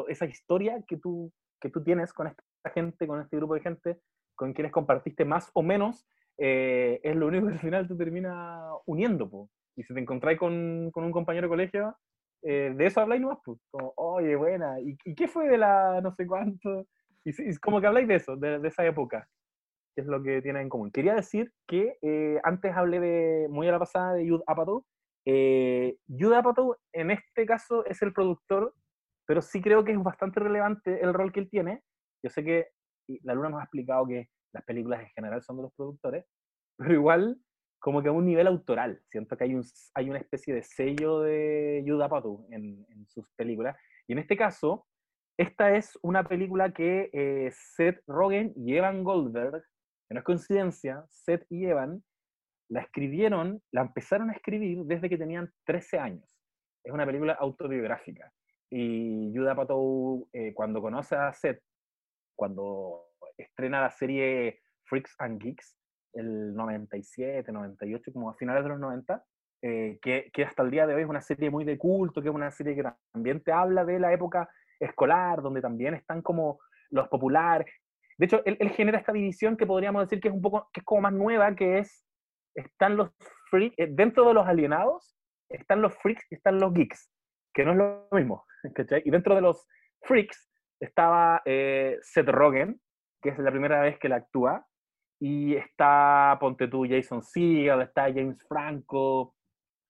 Esa historia que tú, que tú tienes con esta gente, con este grupo de gente, con quienes compartiste más o menos, eh, es lo único que al final te termina uniendo. po. Y si te encontráis con, con un compañero de colegio, eh, de eso habláis nomás. Como, oye, buena, ¿y, y qué fue de la no sé cuánto? Y, es como que habláis de eso, de, de esa época, que es lo que tienen en común. Quería decir que eh, antes hablé de, muy a la pasada, de Judd Apatow. Eh, Judd Apatow, en este caso, es el productor, pero sí creo que es bastante relevante el rol que él tiene. Yo sé que la Luna nos ha explicado que las películas en general son de los productores, pero igual como que a un nivel autoral. Siento que hay, un, hay una especie de sello de Judd Apatow en, en sus películas. Y en este caso, esta es una película que eh, Seth Rogen y Evan Goldberg, que no es coincidencia, Seth y Evan, la escribieron, la empezaron a escribir desde que tenían 13 años. Es una película autobiográfica. Y Judd Apatow, eh, cuando conoce a Seth, cuando estrena la serie Freaks and Geeks, el 97, 98, como a finales de los 90, eh, que, que, hasta el día de hoy es una serie muy de culto, que es una serie que también te habla de la época escolar, donde también están como los populares. De hecho, él, él, genera esta división que podríamos decir que es un poco, que es como más nueva, que es, están los freaks, eh, dentro de los alienados, están los freaks y están los geeks, que no es lo mismo. Y dentro de los freaks estaba eh, Seth Rogen, que es la primera vez que la actúa, y está, ponte tú, Jason Segel, está James Franco,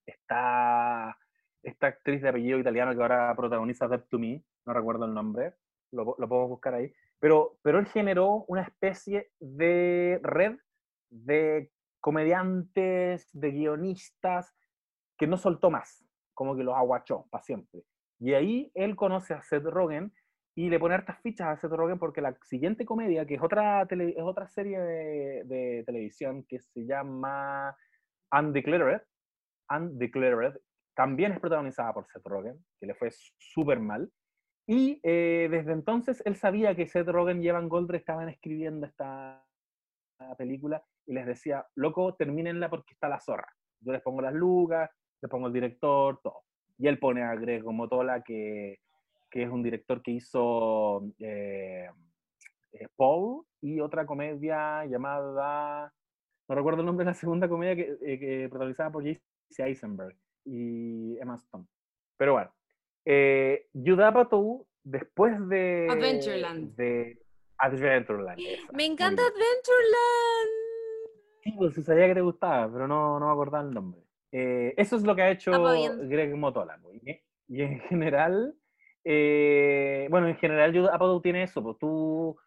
está esta actriz de apellido italiano que ahora protagoniza Dead to Me, no recuerdo el nombre, lo, lo podemos buscar ahí, pero, pero él generó una especie de red de comediantes, de guionistas, que no soltó más, como que los aguachó para siempre. Y ahí él conoce a Seth Rogen y le pone hartas fichas a Seth Rogen porque la siguiente comedia, que es otra, tele, es otra serie de, de, televisión que se llama Undeclared, Undeclared, también es protagonizada por Seth Rogen, que le fue súper mal. Y eh, desde entonces él sabía que Seth Rogen y Evan Goldberg estaban escribiendo esta película y les decía, loco, termínenla porque está la zorra. Yo les pongo las lugas, les pongo el director, todo. Y él pone a Greg Motola, que, que es un director que hizo eh, Paul y otra comedia llamada, no recuerdo el nombre de la segunda comedia que, eh, que protagonizada por Jesse Eisenberg y Emma Stone. Pero bueno, eh, Judd Apatow, después de... Adventureland. De Adventureland. Esa, me encanta Adventureland. Sí, pues sabía que te gustaba, pero no, no me acordaba el nombre. Eh, eso es lo que ha hecho Greg Motola. Y, y en general, eh, bueno, en general Judd Apatow tiene eso, pues tú...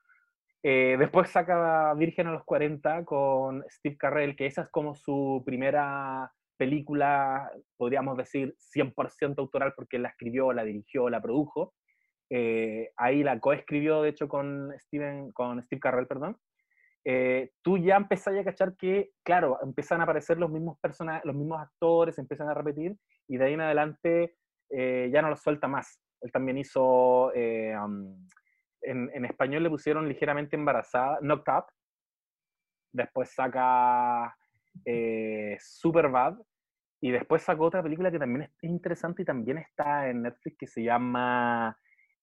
Eh, después saca Virgen a los 40 con Steve Carrell, que esa es como su primera película, podríamos decir, 100% autoral porque la escribió, la dirigió, la produjo. Eh, ahí la coescribió, de hecho, con, Steven, con Steve Carrell, perdón. Eh, tú ya empezás a cachar que, claro, empiezan a aparecer los mismos personajes, los mismos actores, empiezan a repetir, y de ahí en adelante eh, ya no los suelta más. Él también hizo, um, en, en, español le pusieron ligeramente embarazada, Knocked Up, después saca eh, Superbad, y después sacó otra película que también es interesante y también está en Netflix que se llama,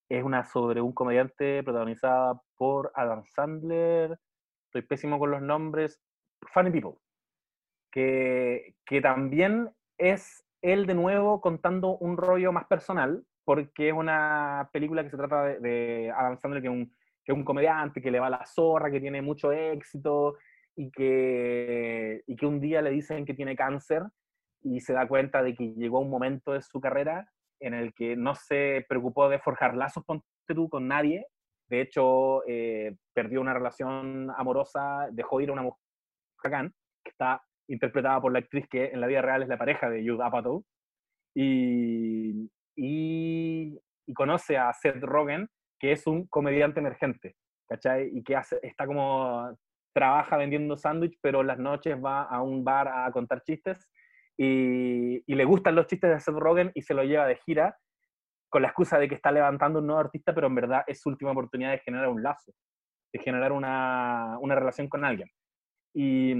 es una sobre un comediante protagonizada por Adam Sandler, estoy pésimo con los nombres, Funny People, que, que también es él de nuevo contando un rollo más personal, porque es una película que se trata de, Adam Sandler, que que es un comediante, que le va a la zorra, que tiene mucho éxito, y que, y que un día le dicen que tiene cáncer y se da cuenta de que llegó un momento de su carrera en el que no se preocupó de forjar lazos con, nadie. De hecho, eh, perdió una relación amorosa, dejó ir a una mujer que está interpretada por la actriz que en la vida real es la pareja de Judd Apatow. Y, y, y conoce a Seth Rogen, que es un comediante emergente, ¿cachai? Y que hace, está como trabaja vendiendo sándwich, pero las noches va a un bar a contar chistes y, y, le gustan los chistes de Seth Rogen y se lo lleva de gira con la excusa de que está levantando un nuevo artista, pero en verdad es su última oportunidad de generar un lazo, de generar una, una relación con alguien. Y,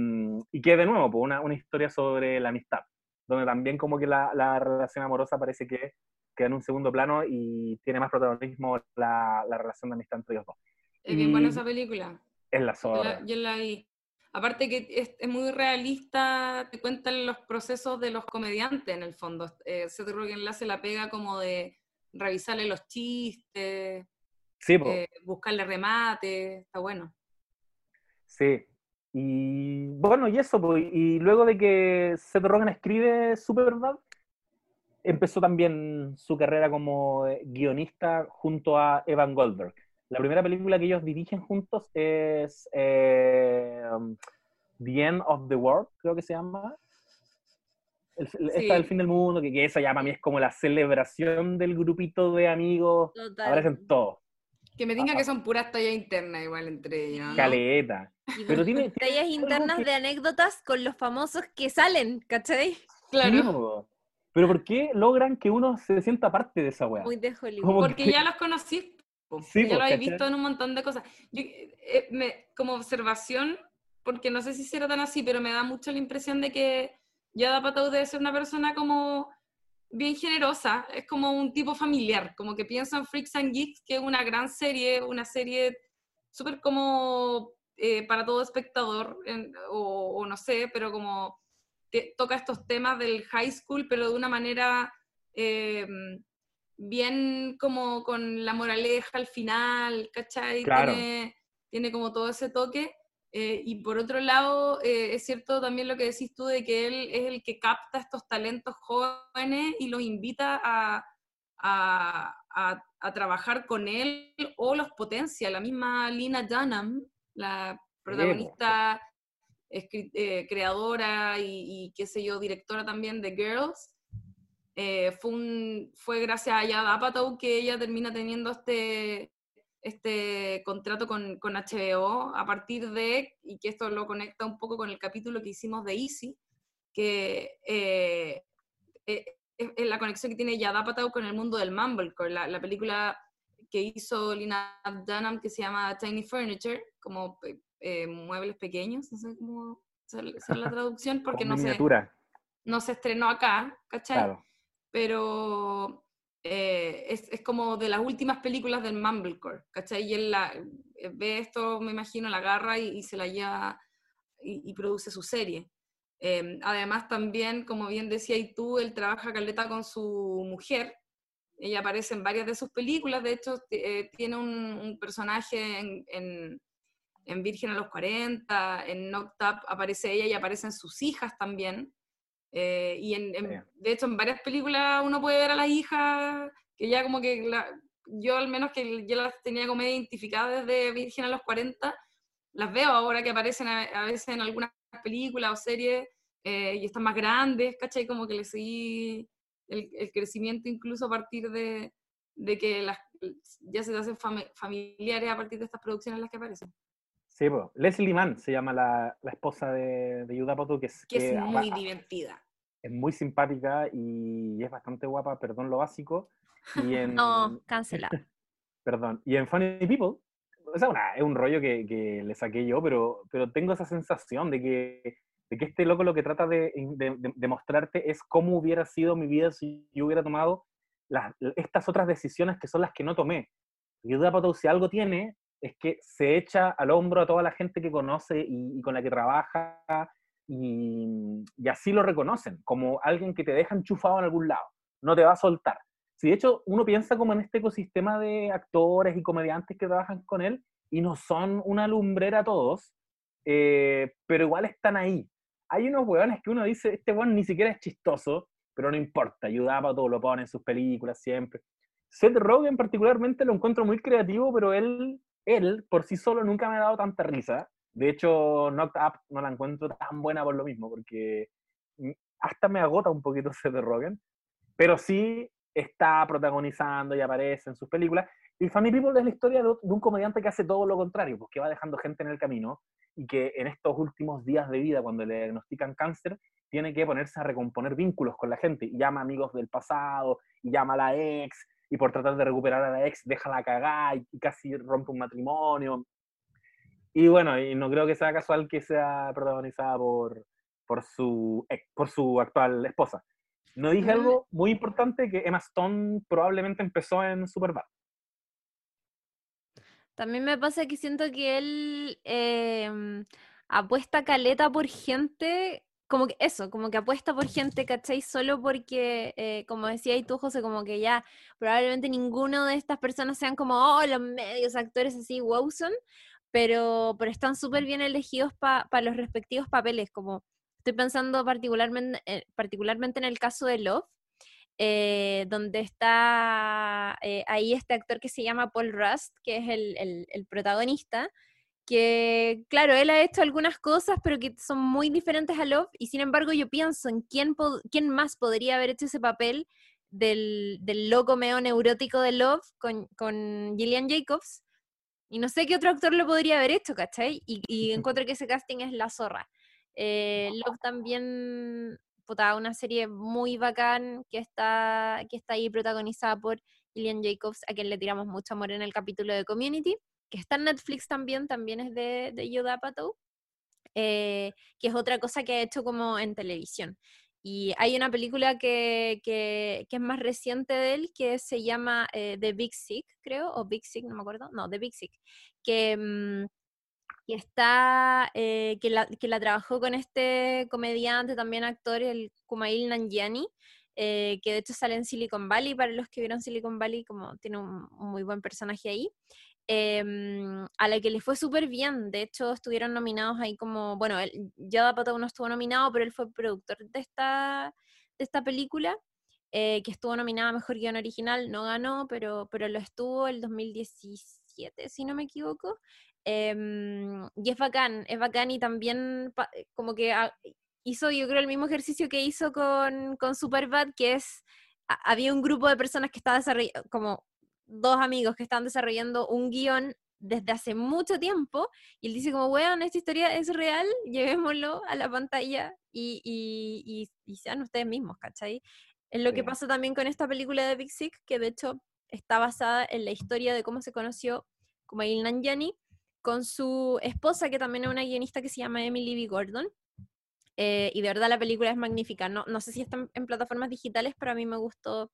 y que de nuevo, pues una, una historia sobre la amistad. donde también como que la, la relación amorosa parece que queda en un segundo plano y tiene más protagonismo la, la relación de amistad entre ellos dos. Es bien buena esa película. Es la zorra. la, yo la vi. Aparte que es, es muy realista, te cuentan los procesos de los comediantes en el fondo. Eh, Seth Rogen le hace la pega como de revisarle los chistes, Sí, eh, buscarle remate, está bueno. sí. Y bueno, y eso, po, y luego de que Seth Rogen escribe Superbad, empezó también su carrera como eh, guionista junto a Evan Goldberg. La primera película que ellos dirigen juntos es eh, um, The End of the World, creo que se llama. El- el- Sí. Esta del fin del mundo, que, que esa ya para mí es como la celebración del grupito de amigos. Total. Aparecen todos, Que me diga que son puras tallas internas igual entre ellos. ¿no? caleta. Pero tiene- tiene tallas internas que- de anécdotas con los famosos que salen, ¿cachai? Claro. Sí. Pero ¿por qué logran que uno se sienta parte de esa weá? Muy de Hollywood. Como Porque que- ya los conocí. Sí, lo he ¿cachai? visto en un montón de cosas. Yo, eh, me- como observación, porque no sé si será tan así, pero me da mucho la impresión de que Yada Patou debe ser una persona como bien generosa, es como un tipo familiar, como que pienso en Freaks and Geeks, que es una gran serie, una serie súper como eh, para todo espectador, en- o, o no sé, pero como que toca estos temas del high school, pero de una manera eh, bien como con la moraleja al final, ¿cachai? Claro. Tiene, tiene como todo ese toque. eh, y por otro lado, eh, es cierto también lo que decís tú de que él es el que capta estos talentos jóvenes y los invita a, a, a- a trabajar con él o los potencia. La misma Lina Dunham, la protagonista, escri- eh, creadora y, y, qué sé yo, directora también de Girls, eh, fue, un, fue gracias a Yad Apatow que ella termina teniendo este, este contrato con, con HBO a partir de, y que esto lo conecta un poco con el capítulo que hicimos de Easy, que eh, eh, es, la conexión que tiene Yad Apatow con el mundo del Mumblecore, la, la película que hizo Lina Dunham que se llama Tiny Furniture, como eh, muebles pequeños, no sé cómo hacer la traducción, porque no se, no se estrenó acá, ¿cachai? Claro. Pero eh, es, como de las últimas películas del Mumblecore, ¿cachai? Y él eh, ve esto, me imagino, la agarra y, se la lleva y, produce su serie. Eh, además, también, como bien decía y tú, él trabaja caleta con su mujer. Ella aparece en varias de sus películas. De hecho, tiene un, personaje en, en, en, Virgen a los 40. En Knocked Up aparece ella y aparecen sus hijas también. Eh, y en, en, de hecho, en varias películas uno puede ver a las hijas que ya como que la, yo al menos que ya las tenía como identificadas desde Virgen a los 40, las veo ahora que aparecen a, a veces en algunas películas o series eh, y están más grandes, ¿cachai? Como que le seguí el, el crecimiento incluso a partir de, de que las, ya se hacen fam familiares a partir de estas producciones en las que aparecen. Sí, pues. Leslie Mann se llama la, la esposa de, de Yuda Poto, que es, que, que es muy a, divertida. Es muy simpática y es bastante guapa, perdón lo básico. Y en, no, cancela. perdón. Y en Funny People, o sea, una, es un rollo que, que, le saqué yo, pero, pero tengo esa sensación de que, de que este loco lo que trata de, de, de, mostrarte es cómo hubiera sido mi vida si yo hubiera tomado las, estas otras decisiones que son las que no tomé. Yuda Poto, si algo tiene, es que se echa al hombro a toda la gente que conoce y, y con la que trabaja y, y, así lo reconocen, como alguien que te deja enchufado en algún lado, no te va a soltar. Si de hecho uno piensa como en este ecosistema de actores y comediantes que trabajan con él y no son una lumbrera todos, eh, pero igual están ahí. Hay unos hueones que uno dice, este hueón ni siquiera es chistoso, pero no importa, ayudaba todo, lo pone en sus películas siempre. Seth Rogen particularmente lo encuentro muy creativo, pero él él por sí solo nunca me ha dado tanta risa. De hecho, Knocked Up no la encuentro tan buena por lo mismo, porque hasta me agota un poquito Seth Rogen, pero sí está protagonizando y aparece en sus películas. Y Funny People es la historia de un comediante que hace todo lo contrario, porque va dejando gente en el camino y que en estos últimos días de vida, cuando le diagnostican cáncer, tiene que ponerse a recomponer vínculos con la gente. Llama amigos del pasado, y llama a la ex, y por tratar de recuperar a la ex deja la cagada y casi rompe un matrimonio. Y bueno, y no creo que sea casual que sea protagonizada por, por su, ex- por su actual esposa. No dije algo muy importante que Emma Stone probablemente empezó en Superbad. También me pasa que siento que él em, apuesta caleta por gente, como que eso, como que apuesta por gente, ¿cachai? Solo porque, eh, como decía tú, José, como que ya probablemente ninguno de estas personas sean como, oh, los medios actores así, wow, son, pero, pero están súper bien elegidos para los respectivos papeles, como estoy pensando particularmente, eh, particularmente en el caso de Love, eh, donde está eh, ahí este actor que se llama Paul Rust, que es el, el- el protagonista, que claro, él ha hecho algunas cosas, pero que son muy diferentes a Love, y sin embargo yo pienso en quién, quién más podría haber hecho ese papel del, del loco medio neurótico de Love con, con Gillian Jacobs, y no sé qué otro actor lo podría haber hecho, ¿cachai? Y, y encuentro que ese casting es la zorra. Eh, Love también, puta, una serie muy bacán que está, que está ahí protagonizada por Gillian Jacobs, a quien le tiramos mucho amor en el capítulo de Community, que está en Netflix también, también es de, de Judd eh, que es otra cosa que ha hecho como en televisión. Y hay una película que, que- es más reciente de él, que se llama eh, The Big Sick, creo, o Big Sick, no me acuerdo, no, The Big Sick, que, mm, que está, eh, que, la, que la trabajó con este comediante, también actor, el Kumail Nanjiani, eh, que de hecho sale en Silicon Valley, para los que vieron Silicon Valley, como tiene un muy buen personaje ahí, em, a la que le fue súper bien, de hecho estuvieron nominados ahí como, bueno, el, Judd Apatow no estuvo nominado, pero él fue productor de esta, de esta película, eh, que estuvo nominada a Mejor Guión Original, no ganó, pero, pero lo estuvo el 2017, si no me equivoco, Em, y es bacán, es bacán y también como que hizo yo creo el mismo ejercicio que hizo con, con Superbad, que es, ha- había un grupo de personas que estaba desarrollando, como dos amigos que estaban desarrollando un guion desde hace mucho tiempo, y él dice como, weón, esta historia es real, llevémoslo a la pantalla y, y, y- y sean ustedes mismos, ¿cachai? Es lo que pasa también con esta película de Big Sick, que de hecho está basada en la historia de cómo se conoció Kumail Nanjiani con su esposa, que también es una guionista que se llama Emily B. Gordon. Eh, y de verdad la película es magnífica. No, no sé si está en, en plataformas digitales, pero a mí me gustó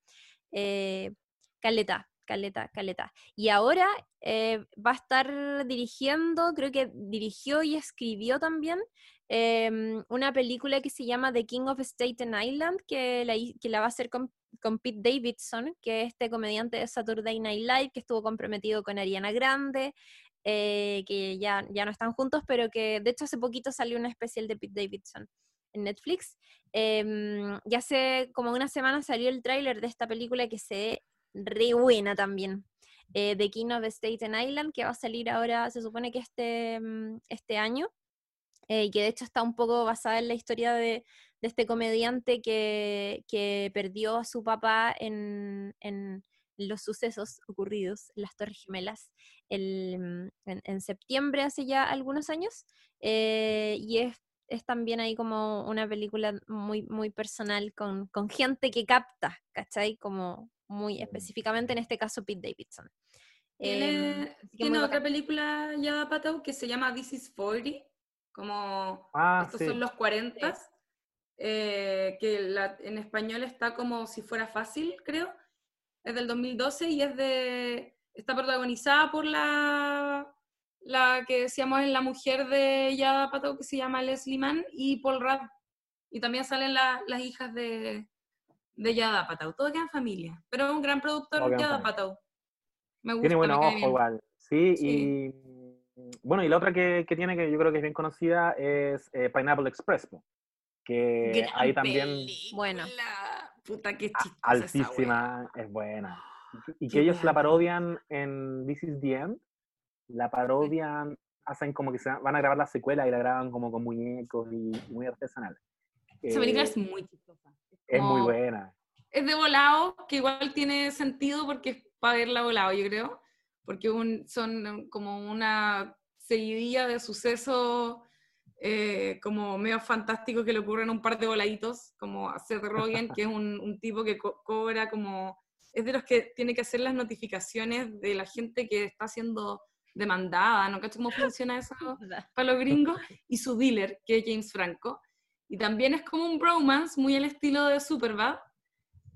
eh, Caleta, Caleta, Caleta. Y ahora eh, va a estar dirigiendo, creo que dirigió y escribió también em, una película que se llama The King of Staten Island, que la, va a hacer con, con Pete Davidson, que es este comediante de Saturday Night Live, que estuvo comprometido con Ariana Grande, eh, que ya, ya no están juntos, pero que de hecho hace poquito salió una especial de Pete Davidson en Netflix. Em, ya hace como una semana salió el tráiler de esta película que se re buena también. eh, The King of Staten Island, que va a salir ahora, se supone que este, mm, este año, eh, y que de hecho está un poco basada en la historia de, de este comediante que, que perdió a su papá en, en los sucesos ocurridos en las Torres Gemelas el, mm, en, en septiembre hace ya algunos años, eh, y es, es también ahí como una película muy, muy personal con, con gente que capta, ¿cachai? Como muy específicamente en este caso Pete Davidson. Tiene, que tiene otra bacán. película ya Apatow que se llama This is 40, como Ah, estos sí. son los 40, eh, que la- en español está como si fuera fácil, creo. Es del 2012 y es de está protagonizada por la la que decíamos en la mujer de Yada Apatow que se llama Leslie Mann y Paul Rudd. Y también salen la- las hijas de, de Yada Apatow. Todo queda en familia. Pero es un gran productor en Yada. Apatow. Me gusta, Tiene buen me ojo cae bien. igual. Sí, Sí. y bueno, y la otra que, que tiene, que yo creo que es bien conocida, es eh, Pineapple Express, po, que Gran ahí también película. Bueno. Puta, qué esa altísima, es buena. Y que Qué ellos la parodian en This is the End, la parodian, hacen como que se van a grabar la secuela y la graban como con muñecos y muy artesanal. Esa película Eh, es muy chistosa. Es muy buena. Es de volado, que igual tiene sentido porque es para verla volado, yo creo. Porque un- son como una seguidilla de sucesos eh, como medio fantásticos que le ocurren a un par de voladitos, como a Seth Rogen, que es un, un tipo que co- cobra como... Es de los que tiene que hacer las notificaciones de la gente que está siendo demandada, ¿no? ¿Cachai cómo funciona eso? para los gringos, y su dealer, que es James Franco. Y también es como un bromance, muy al estilo de Superbad.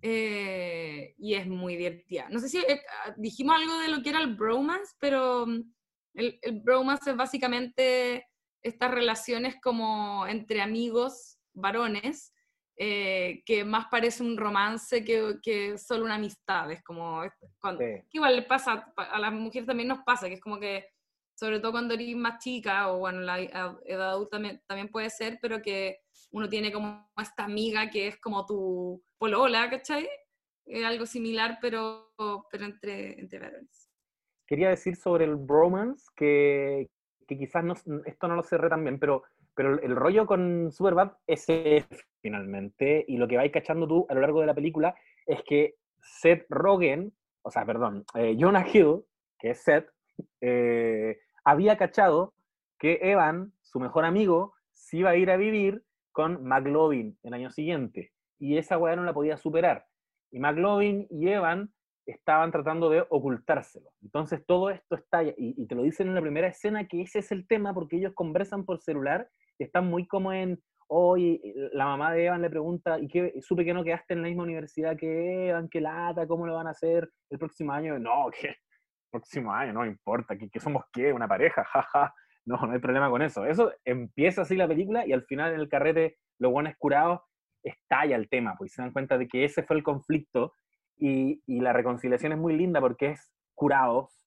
eh, y es muy divertida. No sé si eh, dijimos algo de lo que era el bromance, pero mm, el, el bromance es básicamente estas relaciones como entre amigos varones, eh, que más parece un romance que, que solo una amistad. Es como, cuando, Sí. que igual le pasa, pa- a las mujeres también nos pasa, que es como que, sobre todo cuando eres más chica, o bueno, la edad adulta también, también puede ser, pero que uno tiene como esta amiga que es como tu polola, ¿cachai? Es algo similar, pero, pero entre, entre varones. Quería decir sobre el bromance que, que quizás no, esto no lo cerré también, pero, pero el rollo con Superbad es finalmente, y lo que vais cachando tú a lo largo de la película es que Seth Rogen, o sea, perdón, eh, Jonah Hill, que es Seth, eh, había cachado que Evan, su mejor amigo, se iba a ir a vivir con McLovin el año siguiente, y esa weá no la podía superar. Y McLovin y Evan estaban tratando de ocultárselo. Entonces todo esto está, y, te lo dicen en la primera escena que ese es el tema porque ellos conversan por celular y están muy como en, hoy la mamá de Evan le pregunta, ¿y qué? Supe que no quedaste en la misma universidad que Evan, qué lata, ¿cómo lo van a hacer el próximo año? No, que próximo año, no importa, que somos qué, una pareja, jaja. No, no hay problema con eso. Eso empieza así la película y al final en el carrete, los buenos curados, estalla el tema, pues se dan cuenta de que ese fue el conflicto y, y la reconciliación es muy linda porque es curados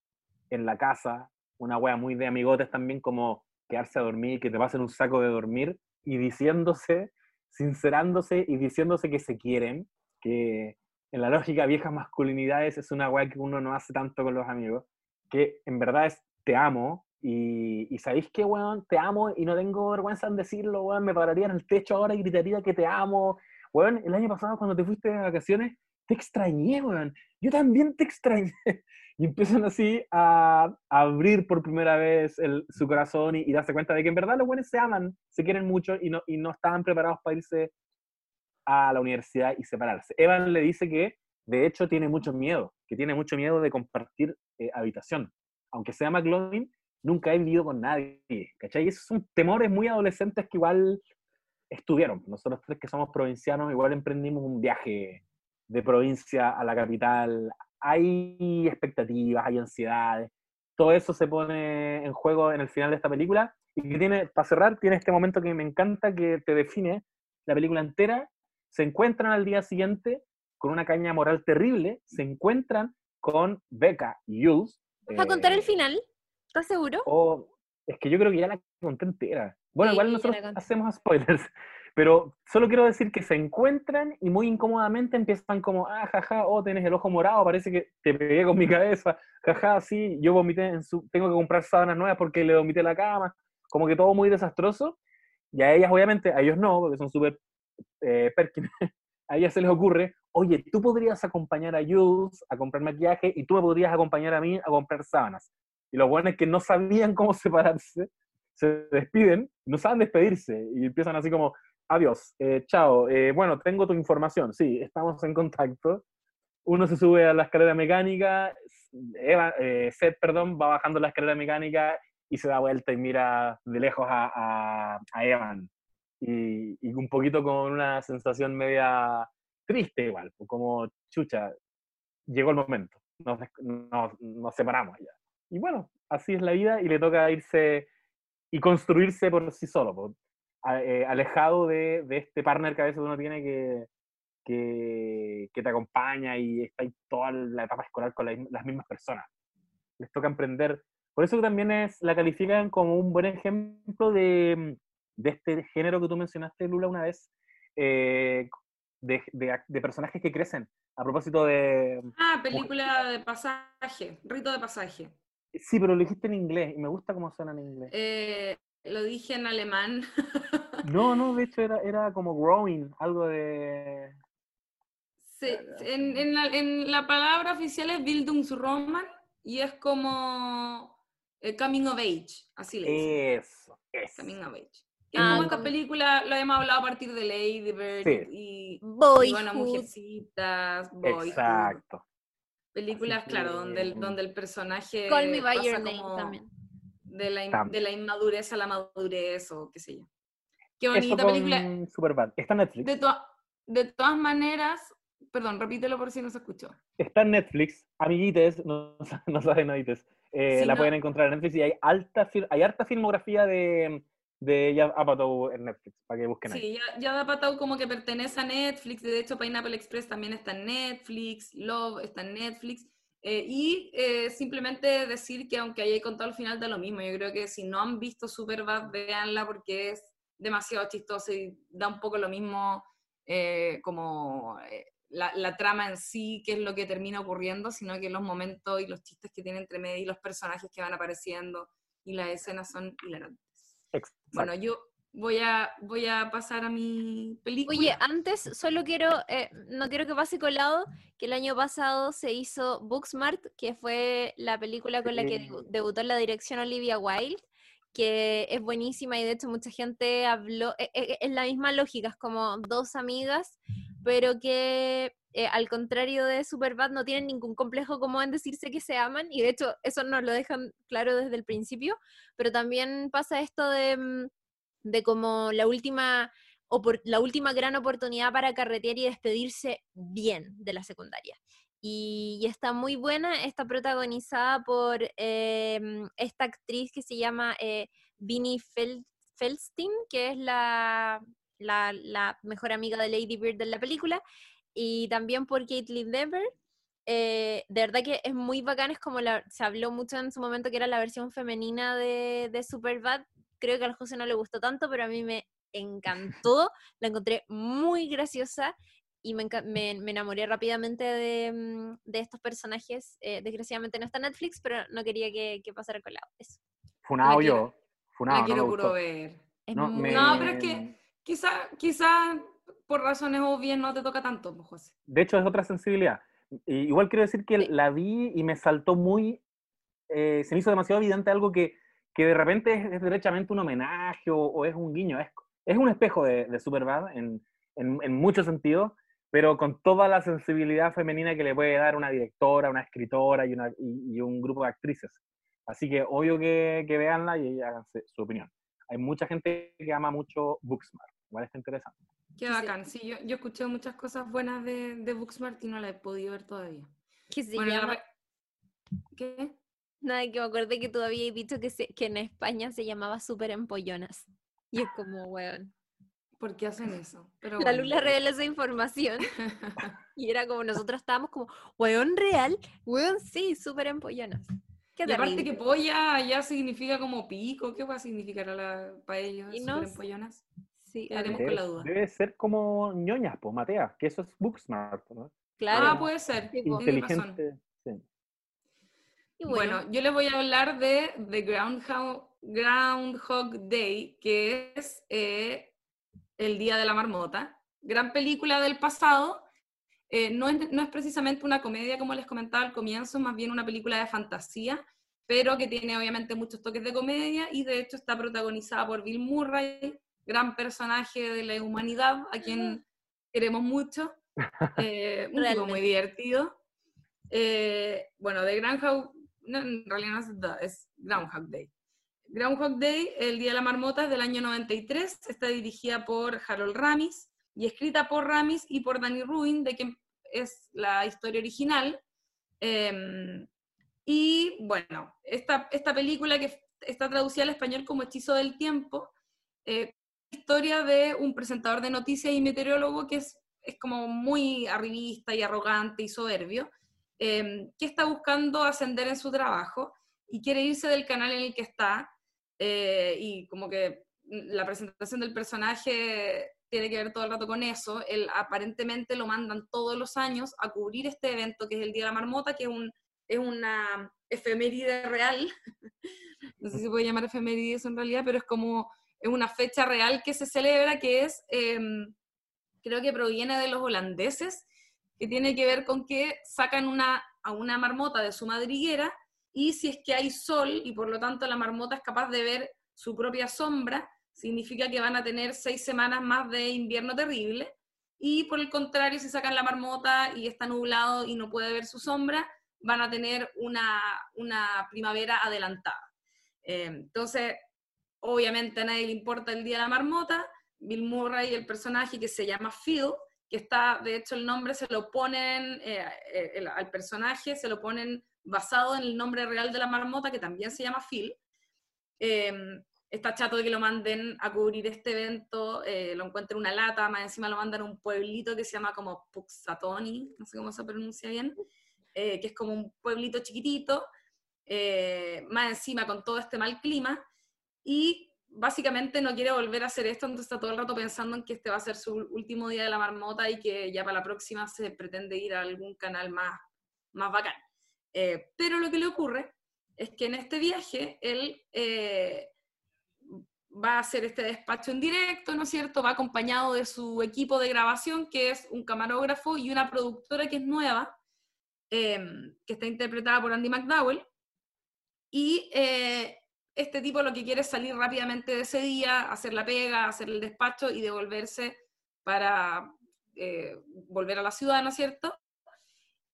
en la casa, una wea muy de amigotes también, como quedarse a dormir, que te pasen un saco de dormir y diciéndose, sincerándose y diciéndose que se quieren, que en la lógica viejas masculinidades es una wea que uno no hace tanto con los amigos, que en verdad es te amo y, y sabéis que, weón, te amo y no tengo vergüenza en decirlo, weón, me pararía en el techo ahora y gritaría que te amo. Weón, el año pasado cuando te fuiste de vacaciones, te extrañé, weón. Yo también te extrañé. Y empiezan así a, a abrir por primera vez el, su corazón y, y darse cuenta de que en verdad los buenos se aman, se quieren mucho y no, y no estaban preparados para irse a la universidad y separarse. Evan le dice que, de hecho, tiene mucho miedo, que tiene mucho miedo de compartir eh, habitación. Aunque sea McLovin, nunca he vivido con nadie, ¿cachai? Y esos son temores muy adolescentes que igual estuvieron. Nosotros tres que somos provincianos, igual emprendimos un viaje de provincia a la capital. Hay expectativas, hay ansiedades. Todo eso se pone en juego en el final de esta película. Y que tiene, para cerrar, tiene este momento que me encanta, que te define la película entera. Se encuentran al día siguiente con una caña moral terrible. Se encuentran con Becca y Jules. ¿Vas a contar el eh, final? ¿Estás seguro? o es que yo creo que ya la conté entera. Bueno, Sí, igual nosotros hacemos spoilers, pero solo quiero decir que se encuentran y muy incómodamente empiezan como, ah, jaja, oh, tienes el ojo morado, parece que te pegué con mi cabeza, jaja, sí, yo vomité en su, tengo que comprar sábanas nuevas porque le vomité la cama, como que todo muy desastroso, y a ellas obviamente, a ellos no, porque son súper eh, Perkins, a ellas se les ocurre, oye, tú podrías acompañar a Jules a comprar maquillaje y tú me podrías acompañar a mí a comprar sábanas. Y los buenos que no sabían cómo separarse, se despiden, no saben despedirse y empiezan así como, adiós, eh, chao, eh, bueno, tengo tu información, sí, estamos en contacto. Uno se sube a la escalera mecánica, Eva, eh, Seth, perdón, va bajando la escalera mecánica y se da vuelta y mira de lejos a, Evan. Y, un poquito con una sensación media triste igual, como chucha, llegó el momento, nos, nos, nos separamos ya. Y bueno, así es la vida y le toca irse y construirse por sí solo, a- eh, alejado de, de este partner que a veces uno tiene que, que, que te acompaña y está ahí toda la etapa escolar con la- las mismas personas. Les toca emprender. Por eso también es, la califican como un buen ejemplo de, de este género que tú mencionaste, Lula, una vez, eh, de, de personajes que crecen. A propósito de... Ah, película de pasaje, rito de pasaje. Sí, pero lo dijiste en inglés y me gusta cómo suena en inglés. Eh, lo dije en alemán. No, no, de hecho era, era como growing, algo de... Sí, en, en la, en la palabra oficial es Bildungsroman y es como eh, Coming of Age, así le dicen. Eso, eso. Coming of Age. Ah, como esta película, lo hemos hablado a partir de Lady Bird Sí. y, y Boyhood. bueno, Mujercitas, Boyhood. Exacto. Películas, claro, donde el, donde el personaje Call Me By pasa Your Name como también. De, la, in- Tam- de la inmadurez a la madurez o qué sé yo. Qué bonita película. Superbad. Está en Netflix. De, to- de todas maneras, perdón, repítelo por si no se escuchó. Está en Netflix. Amiguites, no, no saben, oítes. Eh, Sí, la no. pueden encontrar en Netflix y hay alta fil- hay harta filmografía de, de Judd Apatow en Netflix, para que busquen ahí. Sí, ya, ya Apatow como que pertenece a Netflix, de hecho Pineapple Express también está en Netflix, Love está en Netflix, eh, y eh, simplemente decir que aunque haya contado el final da lo mismo, yo creo que si no han visto Superbad, véanla porque es demasiado chistosa y da un poco lo mismo eh, como eh, la, la trama en sí, que es lo que termina ocurriendo, sino que los momentos y los chistes que tiene entre medio y los personajes que van apareciendo y las escenas son hilarantes. Exacto. Bueno, yo voy a, voy a pasar a mi película. Oye, antes solo quiero, eh, no quiero que pase colado, que el año pasado se hizo Booksmart, que fue la película con la que debutó en la dirección Olivia Wilde, que es buenísima y de hecho mucha gente habló, e- e- es la misma lógica, es como dos amigas, pero que eh, al contrario de Superbad no tienen ningún complejo como en decirse que se aman y de hecho eso nos lo dejan claro desde el principio, pero también pasa esto de, mm, de como la última la última gran oportunidad para carretear y despedirse bien de la secundaria. Y, está muy buena, está protagonizada por em, esta actriz que se llama eh, Vinnie Fel- Feldstein, que es la, la, mejor amiga de Lady Bird en la película, y también por Caitlin Dever. Eh, de verdad que es muy bacán, es como la, se habló mucho en su momento que era la versión femenina de, de Superbad. Creo que al José no le gustó tanto, pero a mí me encantó, la encontré muy graciosa y me, me- me enamoré rápidamente de, mm, de estos personajes. Eh, desgraciadamente no está en Netflix, pero no quería que, que pasara con la Eso. Funado quiero- yo. Funado, no quiero me puro gustó. ver. Es No, muy me- No, pero es que quizá, quizá por razones obvias no te toca tanto, pues, José. De hecho, es otra sensibilidad. Igual quiero decir que Sí. la vi y me saltó muy. eh, se me hizo demasiado evidente algo que, que de repente es, es derechamente un homenaje o, o es un guiño. Es, es un espejo de, de Superbad en, en, en muchos sentidos, pero con toda la sensibilidad femenina que le puede dar una directora, una escritora y, una, y, y un grupo de actrices. Así que obvio que, que veanla y háganse su opinión. Hay mucha gente que ama mucho Booksmart. Igual está interesante. Qué bacán. Sí, yo, yo escuché muchas cosas buenas de, de Booksmart y no la he podido ver todavía. que se Bueno, llama, ¿Qué? nada, que me acordé que tú habías dicho que, se- que en España se llamaba Super Empollonas. Y es como, weón. ¿Por qué hacen eso? Pero La bueno. Lula reveló esa información y era como nosotros estábamos como, weón real, weón sí, Super Empollonas. Qué Y aparte que polla ya significa como pico, ¿qué va a significar para ellos? Y no ¿Súper empollonas? Sí, con la Debe, duda. debe ser como ñoñas, pues, Matea, que eso es Booksmart, ¿no? claro. Ah, puede ser. Inteligente. sí. y bueno, Bueno, yo les voy a hablar de The Groundhog, Groundhog Day, que es eh, el Día de la Marmota. Gran película del pasado. Eh, no, es, no es precisamente una comedia, como les comentaba al comienzo, más bien una película de fantasía, pero que tiene obviamente muchos toques de comedia y de hecho está protagonizada por Bill Murray, gran personaje de la humanidad, a quien queremos mucho. Eh, un tipo muy divertido. Eh, bueno, de Groundhog, no, en realidad no es Groundhog Day. Groundhog Day, el Día de la Marmota, es del año 93, está dirigida por Harold Ramis y escrita por Ramis y por Danny Rubin, de quien es la historia original. Em, y bueno, esta, esta película que está traducida al español como Hechizo del Tiempo, eh, historia de un presentador de noticias y meteorólogo que es, es como muy arribista y arrogante y soberbio, eh, que está buscando ascender en su trabajo y quiere irse del canal en el que está, eh, y como que la presentación del personaje tiene que ver todo el rato con eso, él aparentemente lo mandan todos los años a cubrir este evento que es el Día de la Marmota, que es, un, es una efeméride real, no sé si puede llamar efeméride eso en realidad, pero es como es una fecha real que se celebra, que es, eh, creo que proviene de los holandeses, que tiene que ver con que sacan una, a una marmota de su madriguera y si es que hay sol y por lo tanto la marmota es capaz de ver su propia sombra, significa que van a tener seis semanas más de invierno terrible. Y por el contrario, si sacan la marmota y está nublado y no puede ver su sombra, van a tener una, una primavera adelantada. Eh, entonces, obviamente a nadie le importa el día de la marmota, Bill Murray, el personaje que se llama Phil, que está, de hecho el nombre se lo ponen eh, eh, al personaje, se lo ponen basado en el nombre real de la marmota, que también se llama Phil. Em, está chato de que lo manden a cubrir este evento, eh, lo encuentra una lata, más encima lo mandan a un pueblito que se llama como Puxatoni, no sé cómo se pronuncia bien, que es como un pueblito chiquitito, más encima con todo este mal clima, y básicamente no quiere volver a hacer esto, entonces está todo el rato pensando en que este va a ser su último día de la marmota y que ya para la próxima se pretende ir a algún canal más, más bacán. Eh, pero lo que le ocurre es que en este viaje él eh, va a hacer este despacho en directo, ¿no es cierto? Va acompañado de su equipo de grabación, que es un camarógrafo y una productora que es nueva, eh, que está interpretada por Andy McDowell. Y este tipo lo que quiere es salir rápidamente de ese día, hacer la pega, hacer el despacho y devolverse para eh, volver a la ciudad, ¿no es cierto?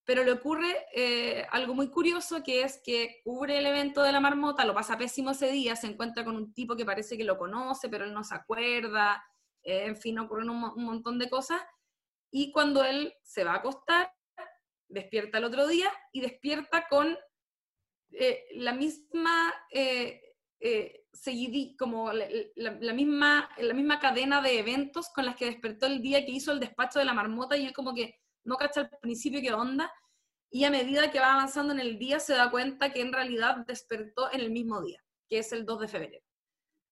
Pero le ocurre eh, algo muy curioso, que es que cubre el evento de la marmota, lo pasa pésimo ese día, se encuentra con un tipo que parece que lo conoce, pero él no se acuerda, eh, en fin, ocurren un, montón de cosas, y cuando él se va a acostar, despierta el otro día y despierta con la misma seguidí, como la, misma, la misma cadena de eventos con las que despertó el día que hizo el despacho de la marmota y él como que no cacha al principio qué onda y a medida que va avanzando en el día se da cuenta que en realidad despertó en el mismo día, que es el 2 de febrero.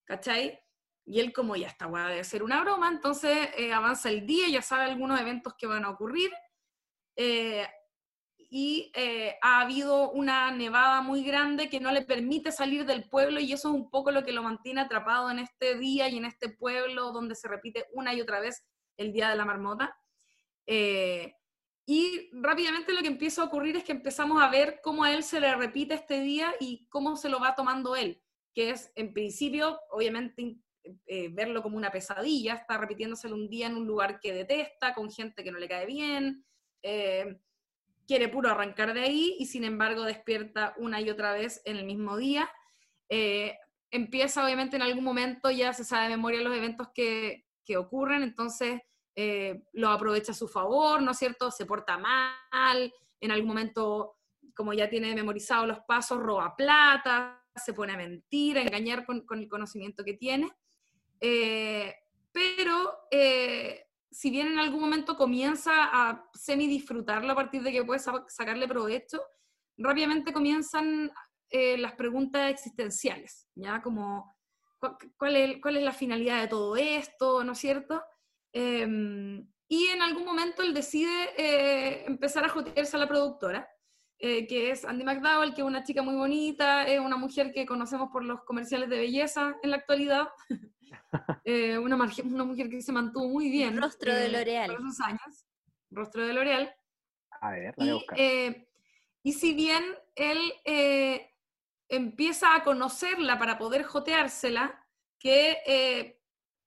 ¿Cachai? Y él como ya está, bueno, debe ser una broma, entonces eh, avanza el día, ya sabe algunos eventos que van a ocurrir. Eh, y eh, ha habido una nevada muy grande que no le permite salir del pueblo y eso es un poco lo que lo mantiene atrapado en este día y en este pueblo donde se repite una y otra vez el Día de la Marmota. Eh, y rápidamente lo que empieza a ocurrir es que empezamos a ver cómo a él se le repite este día y cómo se lo va tomando él, que es en principio, obviamente, eh, verlo como una pesadilla, está repitiéndoselo un día en un lugar que detesta, con gente que no le cae bien quiere puro arrancar de ahí y sin embargo despierta una y otra vez en el mismo día. Eh, empieza obviamente en algún momento, ya se sabe de memoria los eventos que, que ocurren, entonces eh, lo aprovecha a su favor, ¿no es cierto? Se porta mal, en algún momento, como ya tiene memorizados los pasos, roba plata, se pone a mentir, a engañar con, con el conocimiento que tiene. Eh, pero si bien en algún momento comienza a semi disfrutarlo a partir de que puede sacarle provecho, rápidamente comienzan eh, las preguntas existenciales, ¿ya? Como, ¿cuál es, ¿cuál es, la finalidad de todo esto? ¿No es cierto? Em, y en algún momento él decide eh, empezar a jotearse a la productora, eh, que es Andy McDowell, que es una chica muy bonita, es una mujer que conocemos por los comerciales de belleza en la actualidad. Eh, una, una, mujer que se mantuvo muy bien. Rostro de eh, L'Oreal. Por años. Rostro de L'Oreal. A ver, y, eh, y si bien él empieza a conocerla para poder joteársela, que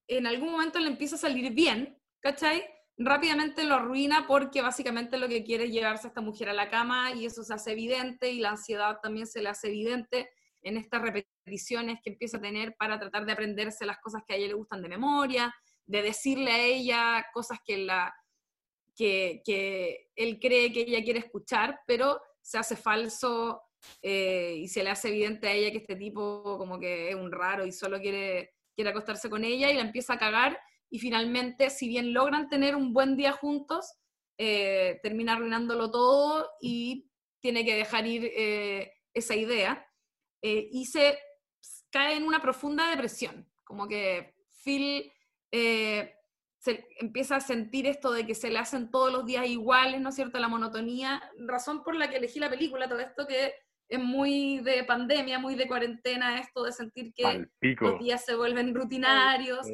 en algún momento le empieza a salir bien, ¿cachai? Rápidamente lo arruina porque básicamente lo que quiere es llevarse a esta mujer a la cama y eso se hace evidente y la ansiedad también se le hace evidente en estas repeticiones que empieza a tener para tratar de aprenderse las cosas que a ella le gustan de memoria, de decirle a ella cosas que, la, que, que él cree que ella quiere escuchar, pero se hace falso eh, y se le hace evidente a ella que este tipo como que es un raro y solo quiere, quiere acostarse con ella y la empieza a cagar y finalmente, si bien logran tener un buen día juntos, eh, termina arruinándolo todo y tiene que dejar ir eh, esa idea. Eh, y se cae en una profunda depresión, como que Phil eh, se empieza a sentir esto de que se le hacen todos los días iguales, ¿no es cierto?, la monotonía, razón por la que elegí la película, todo esto que es muy de pandemia, muy de cuarentena, esto de sentir que los días se vuelven rutinarios.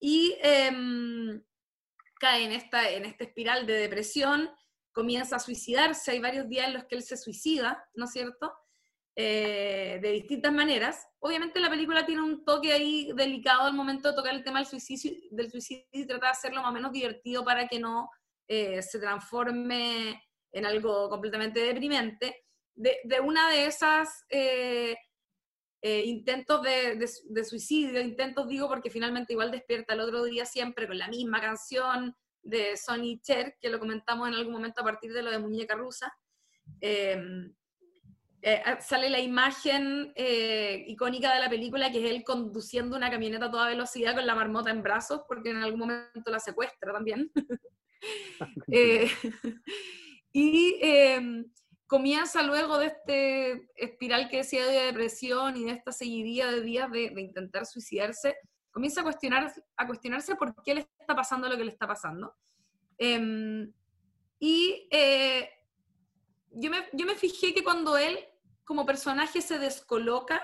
Y em, cae en esta, en esta espiral de depresión, comienza a suicidarse, hay varios días en los que él se suicida, ¿no es cierto? Eh, de distintas maneras. Obviamente la película tiene un toque ahí delicado al momento de tocar el tema del suicidio, del suicidio y trata de hacerlo más o menos divertido para que no eh, se transforme en algo completamente deprimente. De, una de esas eh, eh, intentos de, de, suicidio, intentos digo porque finalmente igual despierta el otro día siempre con la misma canción de Sonny Cher, que lo comentamos en algún momento a partir de lo de Muñeca Rusa. Em, eh, sale la imagen eh, icónica de la película, que es él conduciendo una camioneta a toda velocidad con la marmota en brazos, porque en algún momento la secuestra también. y em, comienza luego de este espiral que decía de depresión y de esta seguidilla de días de, intentar suicidarse, comienza a, cuestionar, a cuestionarse por qué le está pasando lo que le está pasando. Em, y eh, yo, me, yo me fijé que cuando él como personaje se descoloca,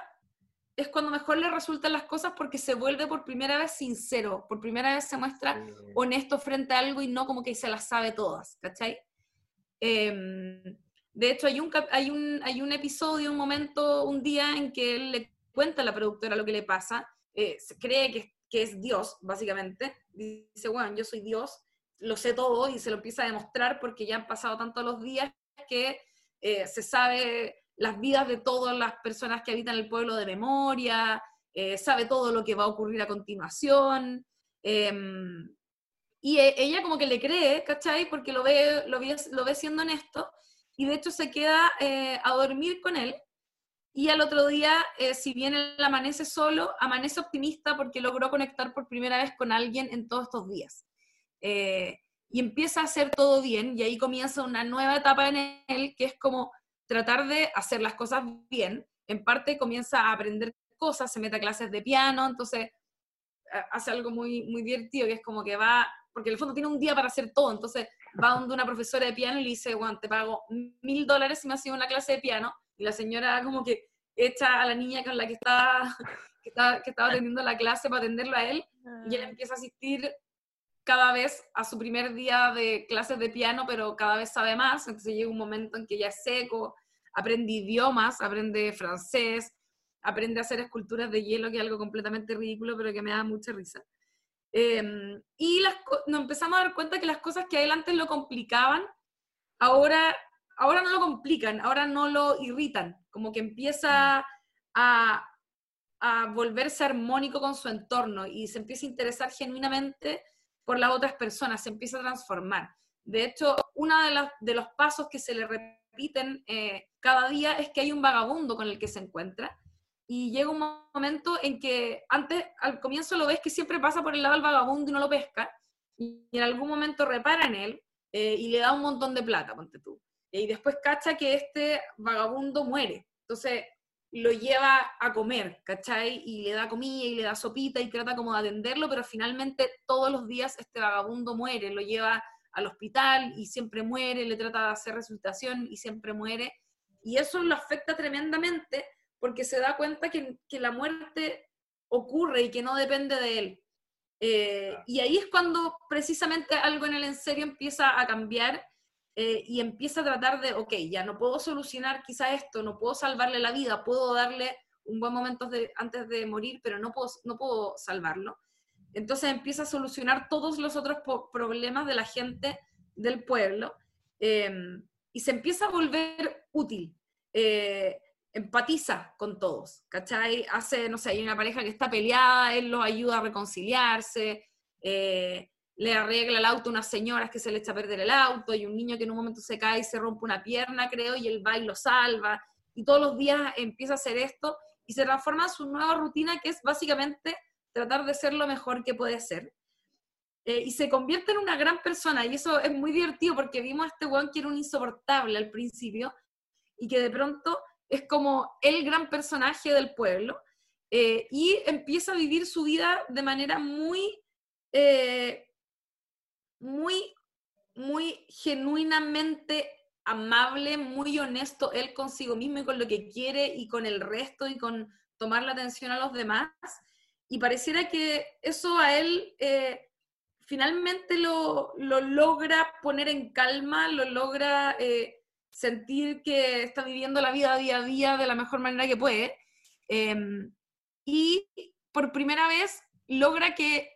es cuando mejor le resultan las cosas porque se vuelve por primera vez sincero, por primera vez se muestra honesto frente a algo y no como que se las sabe todas, ¿cachai? Eh, de hecho, hay un, hay, un, hay un episodio, un momento, un día en que él le cuenta a la productora lo que le pasa. Eh, cree que, que, es Dios, básicamente. Dice, bueno, yo soy Dios, lo sé todo y se lo empieza a demostrar porque ya han pasado tantos los días que eh, se sabe las vidas de todas las personas que habitan el pueblo de memoria, eh, sabe todo lo que va a ocurrir a continuación. Em, y e, ella como que le cree, ¿cachai? Porque lo ve, lo ve, lo ve siendo honesto y de hecho se queda eh, a dormir con él. Y al otro día, eh, si bien él amanece solo, amanece optimista porque logró conectar por primera vez con alguien en todos estos días. Eh, y empieza a hacer todo bien y ahí comienza una nueva etapa en él que es como tratar de hacer las cosas bien. En parte comienza a aprender cosas, se mete a clases de piano, entonces hace algo muy, muy divertido que es como que va, porque en el fondo tiene un día para hacer todo, entonces va donde una profesora de piano y le dice, bueno, te pago mil dólares si me sido una clase de piano. Y la señora como que echa a la niña con la que estaba, que estaba, que estaba atendiendo la clase para atenderlo a él. Y él ah. empieza a asistir cada vez a su primer día de clases de piano, pero cada vez sabe más. Entonces llega un momento en que ya es seco, aprende idiomas, aprende francés, aprende a hacer esculturas de hielo, que es algo completamente ridículo, pero que me da mucha risa. Em, y nos empezamos a dar cuenta que las cosas que él antes lo complicaban, ahora, ahora no lo complican, ahora no lo irritan, como que empieza a, a volverse armónico con su entorno y se empieza a interesar genuinamente por las otras personas, se empieza a transformar. De hecho, uno de, de los pasos que se le repiten eh, cada día es que hay un vagabundo con el que se encuentra y llega un momento en que antes, al comienzo lo ves que siempre pasa por el lado del vagabundo y no lo pesca, y en algún momento repara en él eh, y le da un montón de plata, ponte tú. Y después cacha que este vagabundo muere. Entonces lo lleva a comer, ¿cachai? Y le da comida y le da sopita y trata como de atenderlo, pero finalmente todos los días este vagabundo muere, lo lleva al hospital y siempre muere, le trata de hacer resucitación y siempre muere. Y eso lo afecta tremendamente porque se da cuenta que, la muerte ocurre y que no depende de él. Eh, y ahí es cuando precisamente algo en el en serio empieza a cambiar eh, y empieza a tratar de, ok, ya no puedo solucionar quizá esto, no puedo salvarle la vida, puedo darle un buen momento de, antes de morir, pero no puedo, no puedo salvarlo. Entonces empieza a solucionar todos los otros problemas de la gente del pueblo eh, y se empieza a volver útil empatiza con todos, ¿cachai? Hace, no sé, hay una pareja que está peleada, él los ayuda a reconciliarse, eh, le arregla el auto a unas señoras que se le echa a perder el auto, y un niño que en un momento se cae y se rompe una pierna, creo, y él va y lo salva, y todos los días empieza a hacer esto, y se transforma en su nueva rutina, que es básicamente tratar de ser lo mejor que puede ser. Eh, y se convierte en una gran persona, y eso es muy divertido porque vimos a este weón que era un insoportable al principio, y que de pronto es como el gran personaje del pueblo, eh, y empieza a vivir su vida de manera muy, eh, muy, muy genuinamente amable, muy honesto él consigo mismo y con lo que quiere y con el resto y con tomar la atención a los demás. Y pareciera que eso a él eh, finalmente lo, lo, logra poner en calma, lo logra sentir que está viviendo la vida día a día de la mejor manera que puede. Em, y por primera vez logra que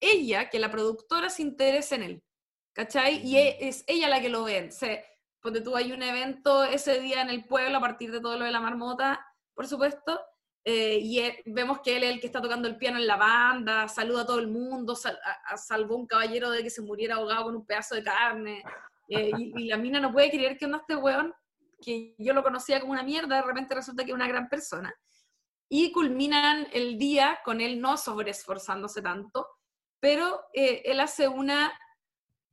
ella, que la productora, se interese en él. ¿Cachai? Y e, es ella la que lo ve. Se, cuando tú hay un evento ese día en el pueblo a partir de todo lo de la marmota, por supuesto, eh, y vemos que él es el que está tocando el piano en la banda, saluda a todo el mundo, salvó a un caballero de que se muriera ahogado con un pedazo de carne, eh, y, la mina no puede creer que no este weón, que yo lo conocía como una mierda, de repente resulta que es una gran persona. Y culminan el día con él no sobreesforzándose tanto, pero eh, él hace una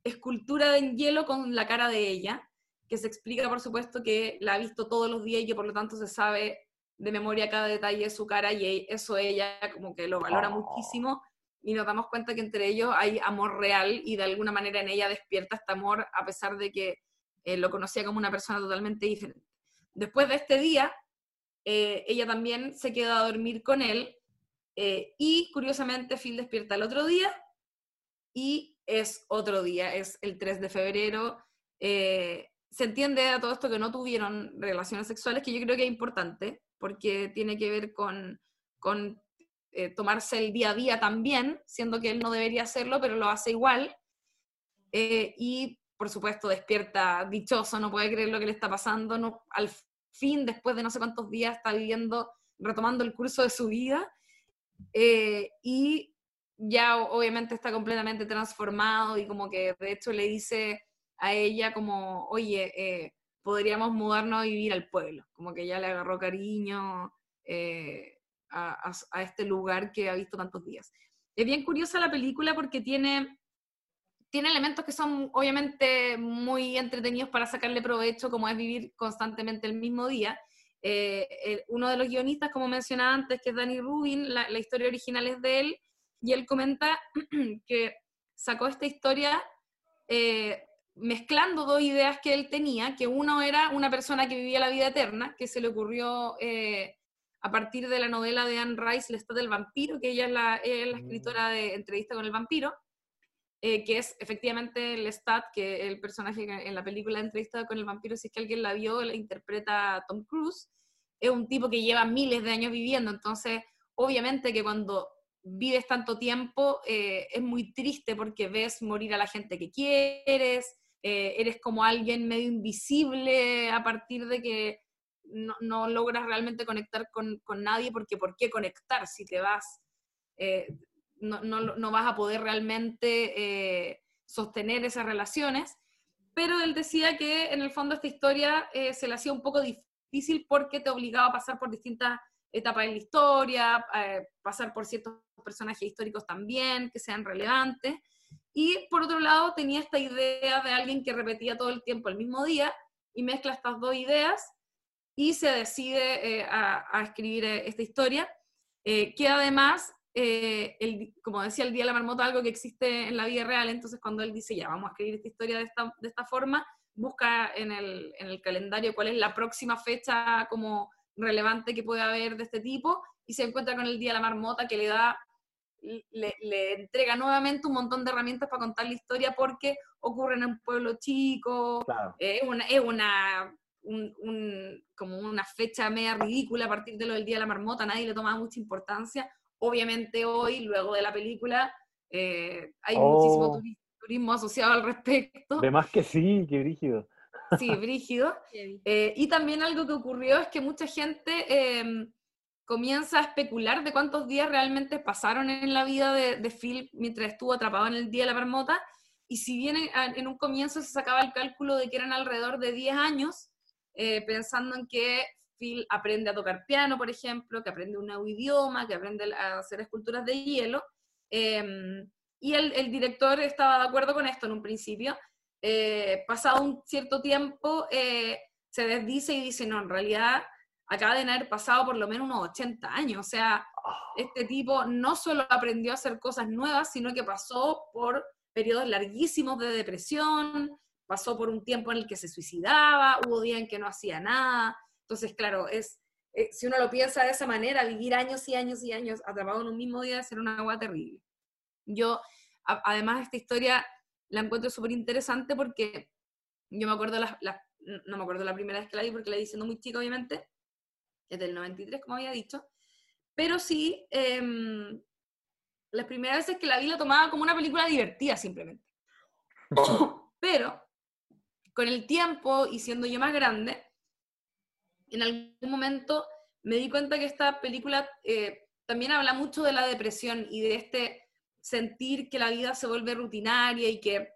escultura en hielo con la cara de ella, que se explica, por supuesto, que la ha visto todos los días y que por lo tanto se sabe de memoria cada detalle de su cara y eso ella como que lo valora oh. muchísimo y nos damos cuenta que entre ellos hay amor real y de alguna manera en ella despierta este amor a pesar de que eh, lo conocía como una persona totalmente diferente. Después de este día, eh, ella también se queda a dormir con él eh, y curiosamente Phil despierta el otro día y es otro día, es el 3 de febrero. se entiende a todo esto que no tuvieron relaciones sexuales, que yo creo que es importante, porque tiene que ver con, con eh, tomarse el día a día también, siendo que él no debería hacerlo, pero lo hace igual. Eh, y, por supuesto, despierta dichoso, no puede creer lo que le está pasando, al fin, después de no sé cuántos días, está viviendo, retomando el curso de su vida. Eh, y ya obviamente está completamente transformado y como que de hecho le dice a ella como, oye, podríamos mudarnos a vivir al pueblo, como que ya le agarró cariño a, este lugar que ha visto tantos días. Es bien curiosa la película porque tiene, tiene elementos que son obviamente muy entretenidos para sacarle provecho, como es vivir constantemente el mismo día. Eh, uno de los guionistas, como mencionaba antes, que es Danny Rubin, la, historia original es de él, y él comenta que sacó esta historia eh, mezclando dos ideas que él tenía, que uno era una persona que vivía la vida eterna, que se le ocurrió eh, a partir de la novela de Anne Rice, Lestat del vampiro, que ella es la, la mm. escritora de Entrevista con el vampiro, eh, que es efectivamente Lestat, que el personaje en la película Entrevista con el vampiro, si es que alguien la vio, la interpreta Tom Cruise, es un tipo que lleva miles de años viviendo, entonces obviamente que cuando vives tanto tiempo eh, es muy triste porque ves morir a la gente que quieres, eh, eres como alguien medio invisible a partir de que no, logras realmente conectar con, nadie, porque ¿por qué conectar si te vas? Eh, no, vas a poder realmente eh, sostener esas relaciones. Pero él decía que en el fondo esta historia se le hacía un poco difícil porque te obligaba a pasar por distintas etapas en la historia, pasar por ciertos personajes históricos también que sean relevantes. Y por otro lado, tenía esta idea de alguien que repetía todo el tiempo el mismo día y mezcla estas dos ideas y se decide eh, a, escribir eh, esta historia, eh, que además, el, como decía el Día de la Marmota, algo que existe en la vida real, entonces cuando él dice, ya, vamos a escribir esta historia de esta, de esta forma, busca en el, en el calendario cuál es la próxima fecha como relevante que puede haber de este tipo y se encuentra con el Día de la Marmota que le da le, entrega nuevamente un montón de herramientas para contar la historia porque ocurre en un pueblo chico, es una, es una como una fecha media ridícula a partir de lo del Día de la Marmota, nadie le toma mucha importancia. Obviamente hoy, luego de la película, eh, hay muchísimo oh. turismo asociado al respecto. De más que sí, qué brígido. Sí, brígido. Eh, y también algo que ocurrió es que mucha gente em, comienza a especular de cuántos días realmente pasaron en la vida de, Phil mientras estuvo atrapado en el Día de la Marmota, y si bien en, un comienzo se sacaba el cálculo de que eran alrededor de 10 años, eh, pensando en que Phil aprende a tocar piano, por ejemplo, que aprende un nuevo idioma, que aprende a hacer esculturas de hielo, em, y el, director estaba de acuerdo con esto en un principio. Eh, pasado un cierto tiempo, eh, se desdice y dice, no, en realidad acaba de haber pasado por lo menos unos 80 años. O sea, este tipo no solo aprendió a hacer cosas nuevas, sino que pasó por periodos larguísimos de depresión, pasó por un tiempo en el que se suicidaba, hubo días en que no hacía nada. Entonces, claro, es, eh, si uno lo piensa de esa manera, vivir años y años y años atrapado en un mismo día es ser una agua terrible. Yo, además, esta historia la encuentro súper interesante porque yo me acuerdo, no me acuerdo la primera vez que la vi porque la vi siendo muy chica, obviamente, es del 93, como había dicho, pero sí, em, las primeras veces que la vi la tomaba como una película divertida simplemente. pero con el tiempo y siendo yo más grande, en algún momento me di cuenta que esta película eh, también habla mucho de la depresión y de este sentir que la vida se vuelve rutinaria y que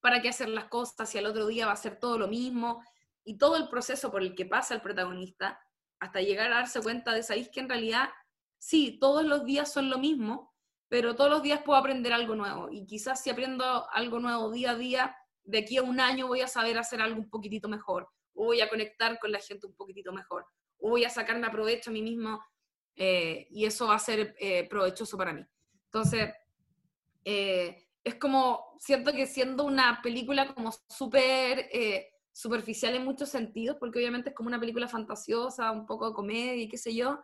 para qué hacer las cosas si al otro día va a ser todo lo mismo y todo el proceso por el que pasa el protagonista hasta llegar a darse cuenta de, ¿sabéis que en realidad sí, todos los días son lo mismo, pero todos los días puedo aprender algo nuevo y quizás si aprendo algo nuevo día a día, de aquí a un año voy a saber hacer algo un poquitito mejor, voy a conectar con la gente un poquitito mejor, voy a sacarme a provecho a mí mismo eh, y eso va a ser eh, provechoso para mí. Entonces, eh, es como, siento que siendo una película como súper superficial en muchos sentidos, porque obviamente es como una película fantasiosa, un poco de comedia y qué sé yo,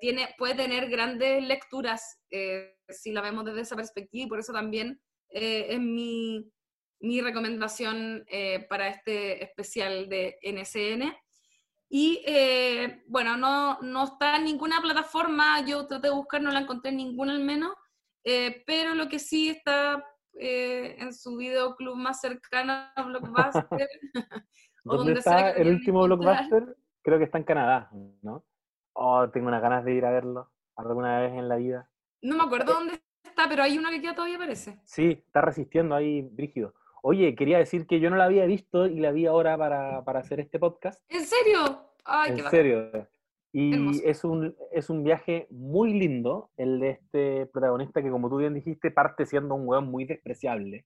tiene, puede tener grandes lecturas si la vemos desde esa perspectiva y por eso también es mi, mi recomendación para este especial de NSN. Y eh, bueno, no, no está en ninguna plataforma, yo traté de buscar, no la encontré en ninguna al menos, eh, pero lo que sí está eh, en su videoclub más cercano a Blockbuster. ¿Dónde está el último Blockbuster? Creo que está en Canadá, ¿no? Oh, tengo unas ganas de ir a verlo alguna vez en la vida. No me acuerdo dónde está, pero hay una que ya todavía aparece. Sí, está resistiendo ahí, brígido. Oye, quería decir que yo no la había visto y la vi ahora para, para hacer este podcast. ¿En serio? Ay, en serio. Y es un, es un viaje muy lindo el de este protagonista que, como tú bien dijiste, parte siendo un weón muy despreciable.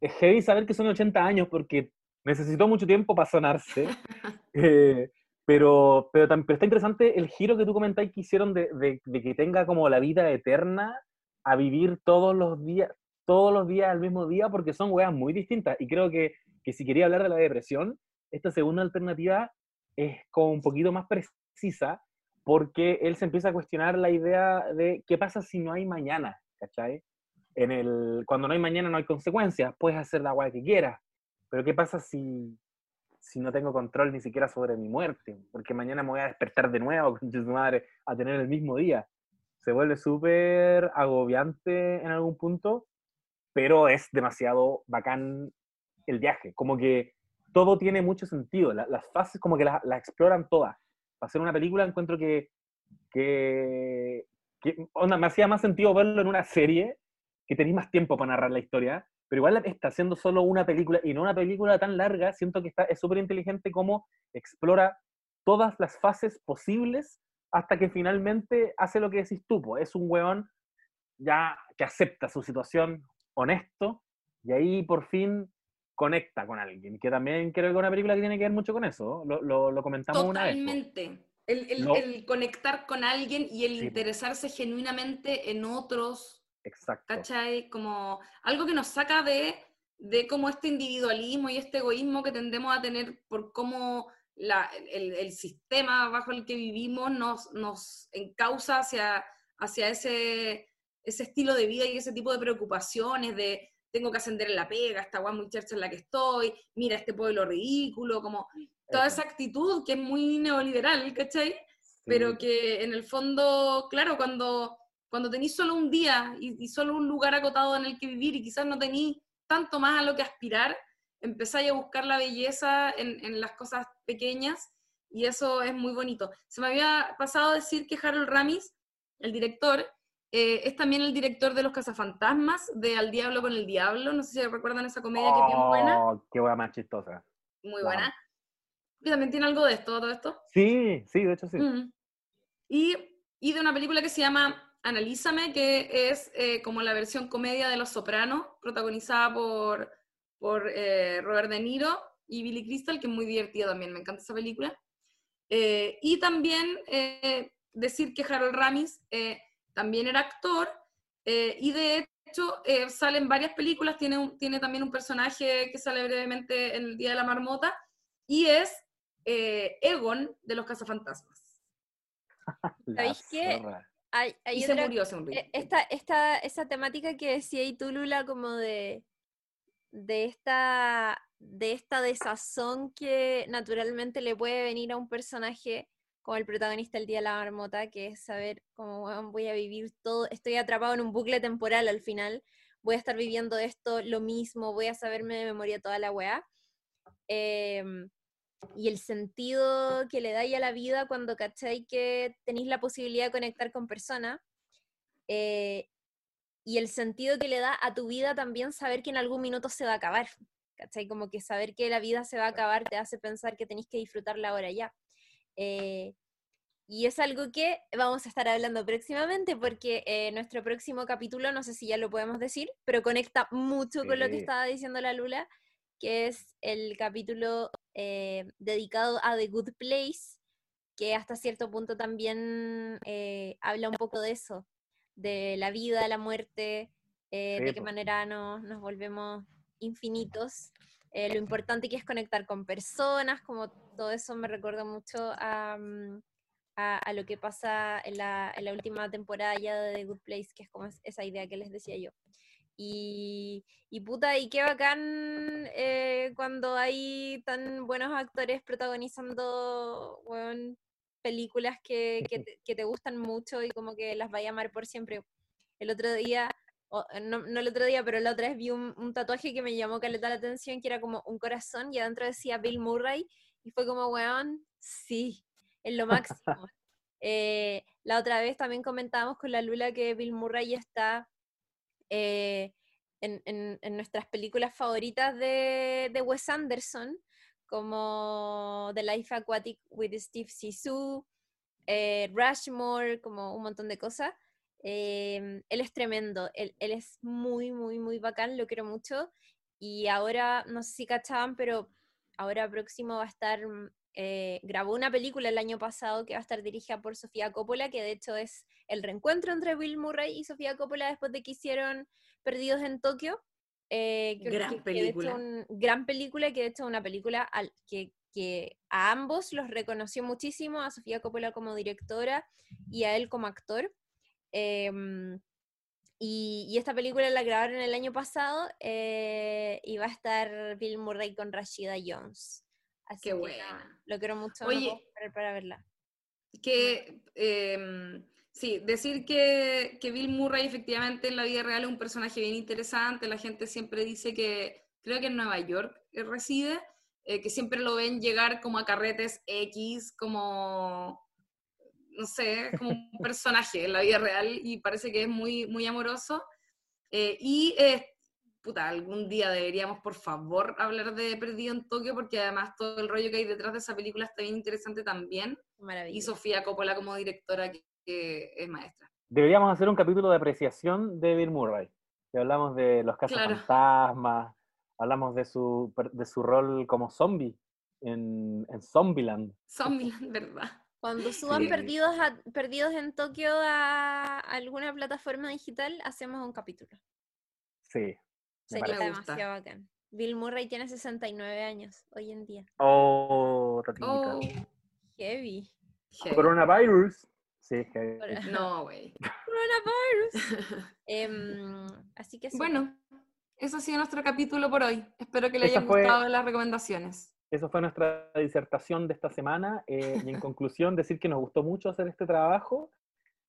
Es heavy saber que son 80 años porque necesitó mucho tiempo para sonarse. eh, pero, pero, pero, está interesante el giro que tú comentáis que hicieron de, de, de, que tenga como la vida eterna a vivir todos los días, todos los días al mismo día, porque son weas muy distintas. Y creo que, que si quería hablar de la depresión, esta segunda alternativa es como un poquito más precisa, porque él se empieza a cuestionar la idea de qué pasa si no hay mañana, ¿cachai? En el, cuando no hay mañana no hay consecuencias, puedes hacer la agua que quieras, pero ¿qué pasa si, si no tengo control ni siquiera sobre mi muerte? Porque mañana me voy a despertar de nuevo, con madre, a tener el mismo día. Se vuelve súper agobiante en algún punto pero es demasiado bacán el viaje, como que todo tiene mucho sentido, las fases como que las la exploran todas. Para hacer una película encuentro que, que, onda, me hacía más sentido verlo en una serie, que tenéis más tiempo para narrar la historia, pero igual está haciendo solo una película y no una película tan larga, siento que está, es súper inteligente como explora todas las fases posibles hasta que finalmente hace lo que decís tú, es un weón ya que acepta su situación, honesto, y ahí por fin conecta con alguien, que también creo que es una película que tiene que ver mucho con eso, lo, lo, comentamos una vez. Totalmente. El, el, el, conectar con alguien y el interesarse genuinamente en otros. Exacto. ¿Cachai? Como algo que nos saca de, de como este individualismo y este egoísmo que tendemos a tener por cómo la, el, el, sistema bajo el que vivimos nos, nos encausa hacia, hacia ese ese estilo de vida y ese tipo de preocupaciones de tengo que ascender en la pega, esta guay muy chercha en la que estoy, mira este pueblo ridículo, como toda esa actitud que es muy neoliberal, ¿cachai? Pero que en el fondo, claro, cuando, cuando tenéis solo un día y, solo un lugar acotado en el que vivir y quizás no tenéis tanto más a lo que aspirar, empezáis a buscar la belleza en, en las cosas pequeñas y eso es muy bonito. Se me había pasado decir que Harold Ramis, el director, eh, es también el director de Los Cazafantasmas, de Al Diablo con el Diablo. No sé si recuerdan esa comedia que es bien buena. Oh, qué buena más chistosa. Muy buena. Y también tiene algo de esto, todo esto. Sí, sí, de hecho sí. y, y, de una película que se llama Analízame, que es eh, como la versión comedia de Los Sopranos, protagonizada por, por eh, Robert De Niro y Billy Crystal, que es muy divertida también, me encanta esa película. y también decir que Harold Ramis también era actor, eh, y de hecho eh, sale en varias películas, tiene, un, tiene también un personaje que sale brevemente en El Día de la Marmota, y es eh, Egon de los Cazafantasmas. ¿Sabéis qué? Hay, y se murió hace un esta, esta, esa temática que decía y tú, Lula, como de, de, esta, de esta desazón que naturalmente le puede venir a un personaje como el protagonista el día de la marmota, que es saber cómo voy a vivir todo, estoy atrapado en un bucle temporal al final, voy a estar viviendo esto lo mismo, voy a saberme de memoria toda la weá. Em, y el sentido que le dais a la vida cuando cacháis que tenéis la posibilidad de conectar con personas. eh, y el sentido que le da a tu vida también saber que en algún minuto se va a acabar. ¿Cachai? Como que saber que la vida se va a acabar te hace pensar que tenéis que disfrutarla ahora ya. Eh, y es algo que vamos a estar hablando próximamente porque eh, nuestro próximo capítulo, no sé si ya lo podemos decir, pero conecta mucho con lo que Sí. estaba diciendo la Lula, que es el capítulo eh, dedicado a The Good Place, que hasta cierto punto también eh, habla un poco de eso, de la vida, la muerte, eh, Sí, de qué po. manera nos, nos volvemos infinitos, eh, lo importante que es conectar con personas, como todo eso me recuerda mucho a, mm, lo que pasa en la, última temporada ya de Good Place, que es como es- esa idea que les decía yo. Y, y puta, y qué bacán eh, cuando hay tan buenos actores protagonizando weón, películas que, que, te, que te gustan mucho y como que las vaya a amar por siempre. El otro día, o, eh, no, no el otro día, pero la otra vez vi un, un tatuaje que me llamó caleta la atención, que era como un corazón y adentro decía Bill Murray y fue como, weón, sí, es lo máximo. Eh, la otra vez también comentábamos con la Lula que Bill Murray está eh, en, en- en nuestras películas favoritas de, de Wes Anderson, como The Life Aquatic with Steve Zissou, eh, Rushmore, como un montón de cosas. Eh, él es tremendo, él, él es muy, muy, muy bacán, lo quiero mucho. Y ahora, no sé si cachaban, pero ahora próximo va a estar, mm, eh, grabó una película el año pasado que va a estar dirigida por Sofía Coppola, que de hecho es el reencuentro entre Bill Murray y Sofía Coppola después de que hicieron Perdidos en Tokio. eh, que- Gran que- que de hecho película. un- gran película, que de hecho una película al- que, que a ambos los reconoció muchísimo, a Sofía Coppola como directora y a él como actor. Em, y, y esta película la grabaron el año pasado eh, y va a estar Bill Murray con Rashida Jones. Así Qué que buena. lo quiero mucho, no Oye, esperar para verla. Que, em, sí, decir que, que Bill Murray efectivamente en la vida real es un personaje bien interesante, la gente siempre dice que, creo que en Nueva York eh, reside, eh, que siempre lo ven llegar como a carretes X, como, no sé, como un personaje en la vida real y parece que es muy, muy amoroso. Eh, y, eh, puta, algún día deberíamos, por favor, hablar de Perdido en Tokio, porque además todo el rollo que hay detrás de esa película está bien interesante también y. Sofía Coppola como directora que, que es maestra. Deberíamos hacer un capítulo de apreciación de Bill Murray. Que hablamos de los casos Claro. fantasmas, hablamos de su, de su rol como zombie en, en Zombieland. Zombieland, ¿verdad? Cuando suban Sí. perdidos, a- perdidos en Tokio a alguna plataforma digital, hacemos un capítulo. Sí. Sería demasiado bacán. Bill Murray tiene 69 años hoy en día. Oh. Oh, Heavy. heavy. Coronavirus. Sí, heavy. No, güey. Coronavirus. Em, así que bueno, eso ha sido nuestro capítulo por hoy. Espero que le hayan fue- gustado las recomendaciones. Eso fue nuestra disertación de esta semana. eh, y en conclusión, decir que nos gustó mucho hacer este trabajo,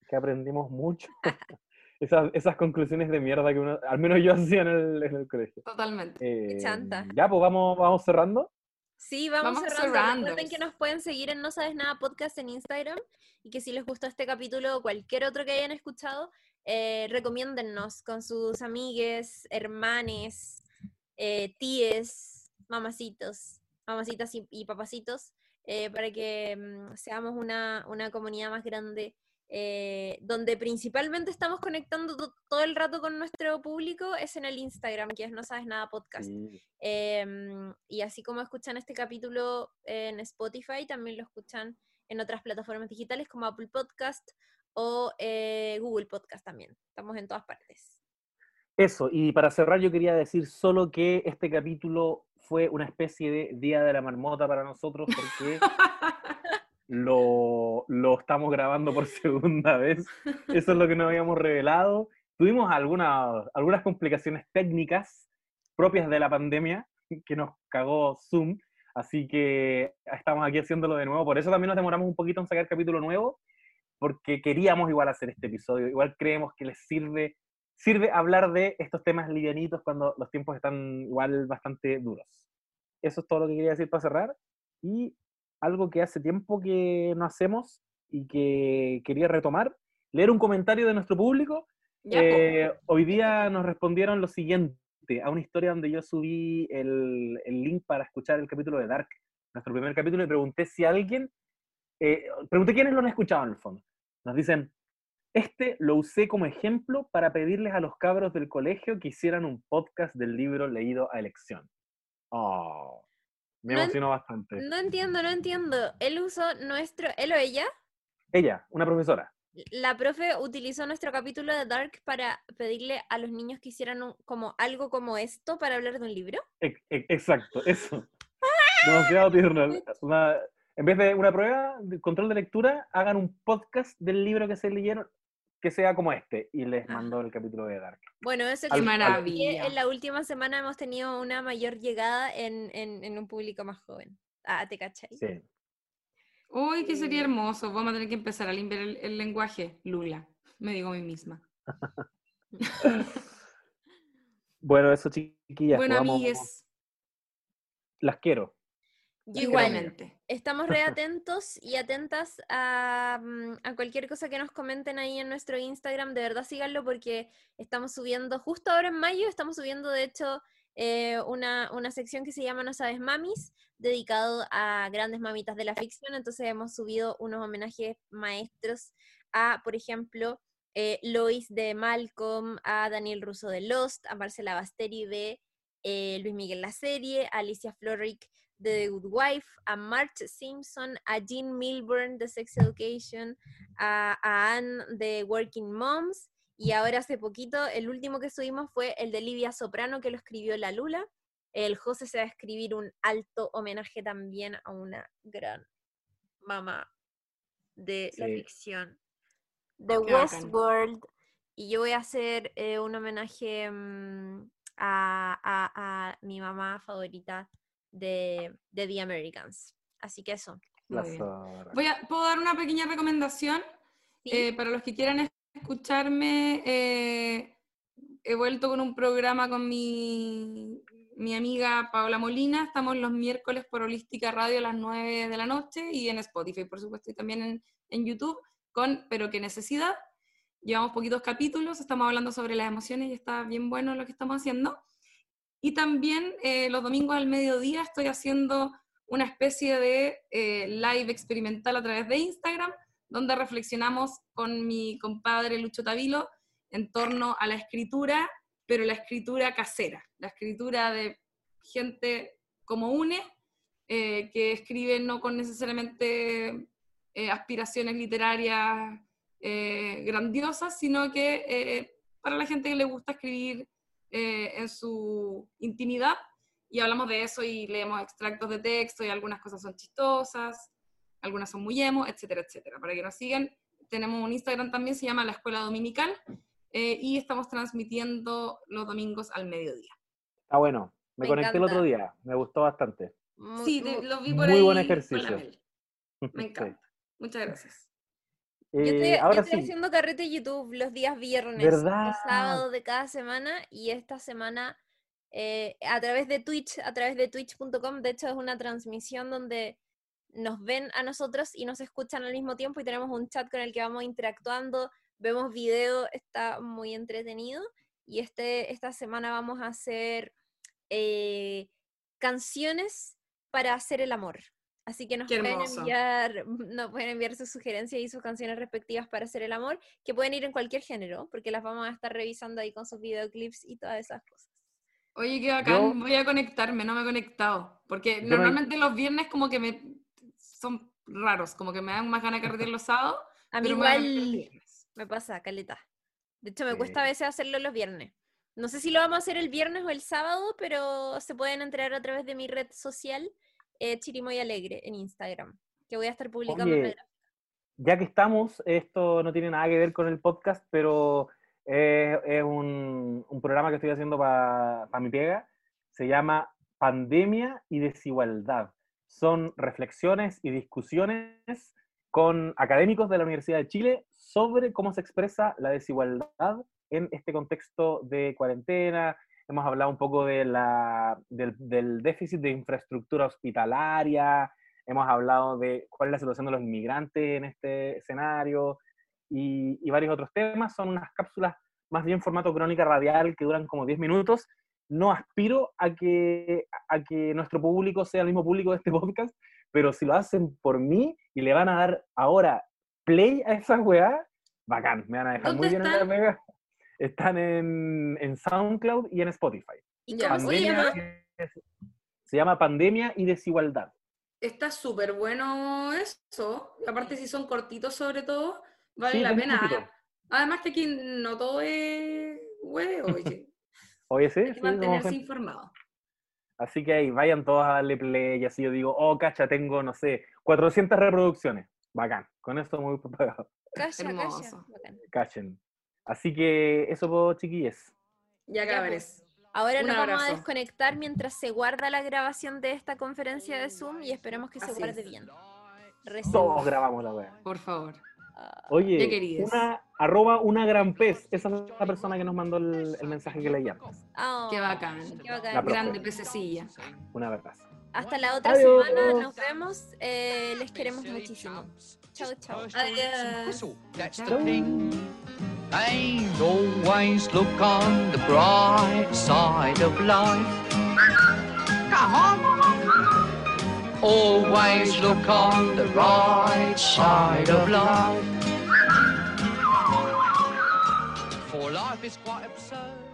que aprendimos mucho. esas, esas conclusiones de mierda que uno, al menos yo hacía en el, en el colegio. Totalmente. Eh, chanta. ya, pues vamos, vamos cerrando. Sí, vamos, Vamos cerrando. cerrando. Recuerden que nos pueden seguir en No Sabes Nada Podcast en Instagram y que si les gustó este capítulo o cualquier otro que hayan escuchado, eh, recomiéndennos con sus amigues, hermanes, eh, tíes, mamacitos, mamacitas y, y papacitos, eh, para que mm, seamos una, una comunidad más grande. eh, donde principalmente estamos conectando to- todo el rato con nuestro público es en el Instagram, que es No Sabes Nada Podcast. Sí. Em, y así como escuchan este capítulo en Spotify, también lo escuchan en otras plataformas digitales como Apple Podcast o eh, Google Podcast también. Estamos en todas partes. Eso, y para cerrar yo quería decir solo que este capítulo fue una especie de Día de la Marmota para nosotros porque lo, lo estamos grabando por segunda vez. Eso es lo que nos habíamos revelado. Tuvimos algunas, algunas complicaciones técnicas propias de la pandemia que nos cagó Zoom, así que estamos aquí haciéndolo de nuevo. Por eso también nos demoramos un poquito en sacar capítulo nuevo, porque queríamos igual hacer este episodio. Igual creemos que les sirve, sirve hablar de estos temas livianitos cuando los tiempos están igual bastante duros. Eso es todo lo que quería decir para cerrar. y algo que hace tiempo que no hacemos y que quería retomar, leer un comentario de nuestro público. Eh, hoy día nos respondieron lo siguiente, a una historia donde yo subí el, el link para escuchar el capítulo de Dark, nuestro primer capítulo, y pregunté si alguien, eh, pregunté quiénes lo han escuchado en el fondo. Nos dicen, este lo usé como ejemplo para pedirles a los cabros del colegio que hicieran un podcast del libro leído a elección. Oh, me No emocionó bastante. No entiendo, no entiendo. Él usó nuestro, él o ella, Ella, una profesora. la profe utilizó nuestro capítulo de Dark para pedirle a los niños que hicieran un- como algo como esto para hablar de un libro. Ex- ex- Exacto, eso. Demasiado tierno. Una- en vez de una prueba de control de lectura, hagan un podcast del libro que se leyeron que sea como este. Y les mandó el capítulo de Dark. Bueno, eso que al- maravilla. en la última semana hemos tenido una mayor llegada en, en- en un público más joven. Ah, ¿te cachai? Sí. Uy, que sería hermoso. Vamos a tener que empezar a limpiar el, el lenguaje, Lula. Me digo a mí misma. Bueno, eso, chiquillas. bueno, amigues, Las quiero. Igualmente. estamos re atentos y atentas a, mm, a cualquier cosa que nos comenten ahí en nuestro Instagram. De verdad, síganlo porque estamos subiendo, justo ahora en mayo, estamos subiendo, de hecho, eh, una, una sección que se llama No Sabes Mamis, dedicado a grandes mamitas de la ficción. Entonces hemos subido unos homenajes maestros a, por ejemplo, eh, Lois de Malcolm, a Daniel Russo de Lost, a Marcela Basteri de eh, Luis Miguel La Serie, a Alicia Florrick de The Good Wife, a Marge Simpson, a Jean Milburn de Sex Education, a, a Anne de Working Moms, y ahora hace poquito, el último que subimos fue el de Livia Soprano, que lo escribió la Lula. El José se va a escribir un alto homenaje también a una gran mamá de la ficción. The bacán. Westworld. Y yo voy a hacer eh, un homenaje mm, a, a- a mi mamá favorita de, de The Americans. Así que eso. Muy bien. Voy a, ¿Puedo dar una pequeña recomendación? ¿Sí? Eh, para los que quieran es- escucharme, eh, he vuelto con un programa con mi, mi amiga Paola Molina. Estamos los miércoles por Holística Radio a las 9 de la noche y en Spotify, por supuesto, y también en, en YouTube con Pero qué necesidad. Llevamos poquitos capítulos, estamos hablando sobre las emociones y está bien bueno lo que estamos haciendo. Y también eh, los domingos al mediodía estoy haciendo una especie de eh, live experimental a través de Instagram, donde reflexionamos con mi compadre Lucho Tavilo en torno a la escritura, pero la escritura casera, la escritura de gente como UNE, eh, que escribe no con necesariamente aspiraciones literarias grandiosas, sino que para la gente que le gusta escribir eh, en su intimidad, y hablamos de eso y leemos extractos de texto y algunas cosas son chistosas, algunas son muy emo, etcétera, etcétera. Para que nos sigan, tenemos un Instagram también, se llama La Escuela Dominical, eh, y estamos transmitiendo los domingos al mediodía. Está bueno. Me, Me conecté el otro día. Me gustó bastante. Sí, te- lo vi por muy ahí. buen con la ejercicio. Me Sí. encanta. Muchas gracias. Yo estoy, Eh, yo estoy sí. haciendo carrete YouTube los días viernes ¿Verdad? y sábado de cada semana y esta semana eh, a través de Twitch, a través de twitch.com, de hecho es una transmisión donde nos ven a nosotros y nos escuchan al mismo tiempo y tenemos un chat con el que vamos interactuando, vemos video, está muy entretenido y este, esta semana vamos a hacer eh, canciones para hacer el amor. Así que nos Qué pueden, enviar, nos pueden enviar sus sugerencias y sus canciones respectivas para hacer el amor, que pueden ir en cualquier género, porque las vamos a estar revisando ahí con sus videoclips y todas esas cosas. Oye, qué bacán, Yo- voy a conectarme, no me he conectado, porque me- normalmente los viernes como que me son raros, como que me dan más ganas de carretear los sábados, A mí me igual me pasa, caleta. De hecho, me cuesta a Sí. veces hacerlo los viernes. No sé si lo vamos a hacer el viernes o el sábado, pero se pueden enterar a través de mi red social, eh, Chirimoy Alegre, en Instagram, que voy a estar publicando Oye, ya que estamos, esto no tiene nada que ver con el podcast, pero eh, es un, un programa que estoy haciendo para mi pega. Se llama Pandemia y Desigualdad. Son reflexiones y discusiones con académicos de la Universidad de Chile sobre cómo se expresa la desigualdad en este contexto de cuarentena. Hemos hablado un poco de la, del, del déficit de infraestructura hospitalaria, hemos hablado de cuál es la situación de los inmigrantes en este escenario y, y varios otros temas. Son unas cápsulas más bien formato crónica radial que duran como 10 minutos. No aspiro a que, a que nuestro público sea el mismo público de este podcast, pero si lo hacen por mí y le van a dar ahora play a esas weá, bacán, me van a dejar muy ¿Dónde bien en la pega. Están en, en SoundCloud y en Spotify. ¿Y Ya, cómo se llama? se llama Pandemia y Desigualdad. Está súper bueno eso. Aparte, si son cortitos, sobre todo, vale Sí, la pena. cortito. Además, que aquí no todo es huevo, oye. Oye, sí, Hay que mantenerse informado. Así que ahí, vayan todos a darle play y así yo digo, oh, cacha, tengo, no sé, 400 reproducciones. Bacán, con esto muy propagado. Calla. Hermoso. Bacán. Cachen. Así que eso, chiquilles. Ya cabres. Ahora Un nos vamos a abrazo. desconectar mientras se guarda la grabación de esta conferencia de Zoom y esperemos que se Así guarde es. bien. Todos grabamos la wea. Por favor. Ah, Oye, una, arroba una gran pez. Esa es la persona que nos mandó el, el mensaje que leíamos. ah, Qué bacán. qué bacán. Grande pececilla. Una verdad. Hasta la otra Adiós. semana, nos vemos. eh, les queremos muchísimo. Chao, chao. Adiós. And always look on the bright side of life. Come on. Always look on the right side of life. For life is quite absurd.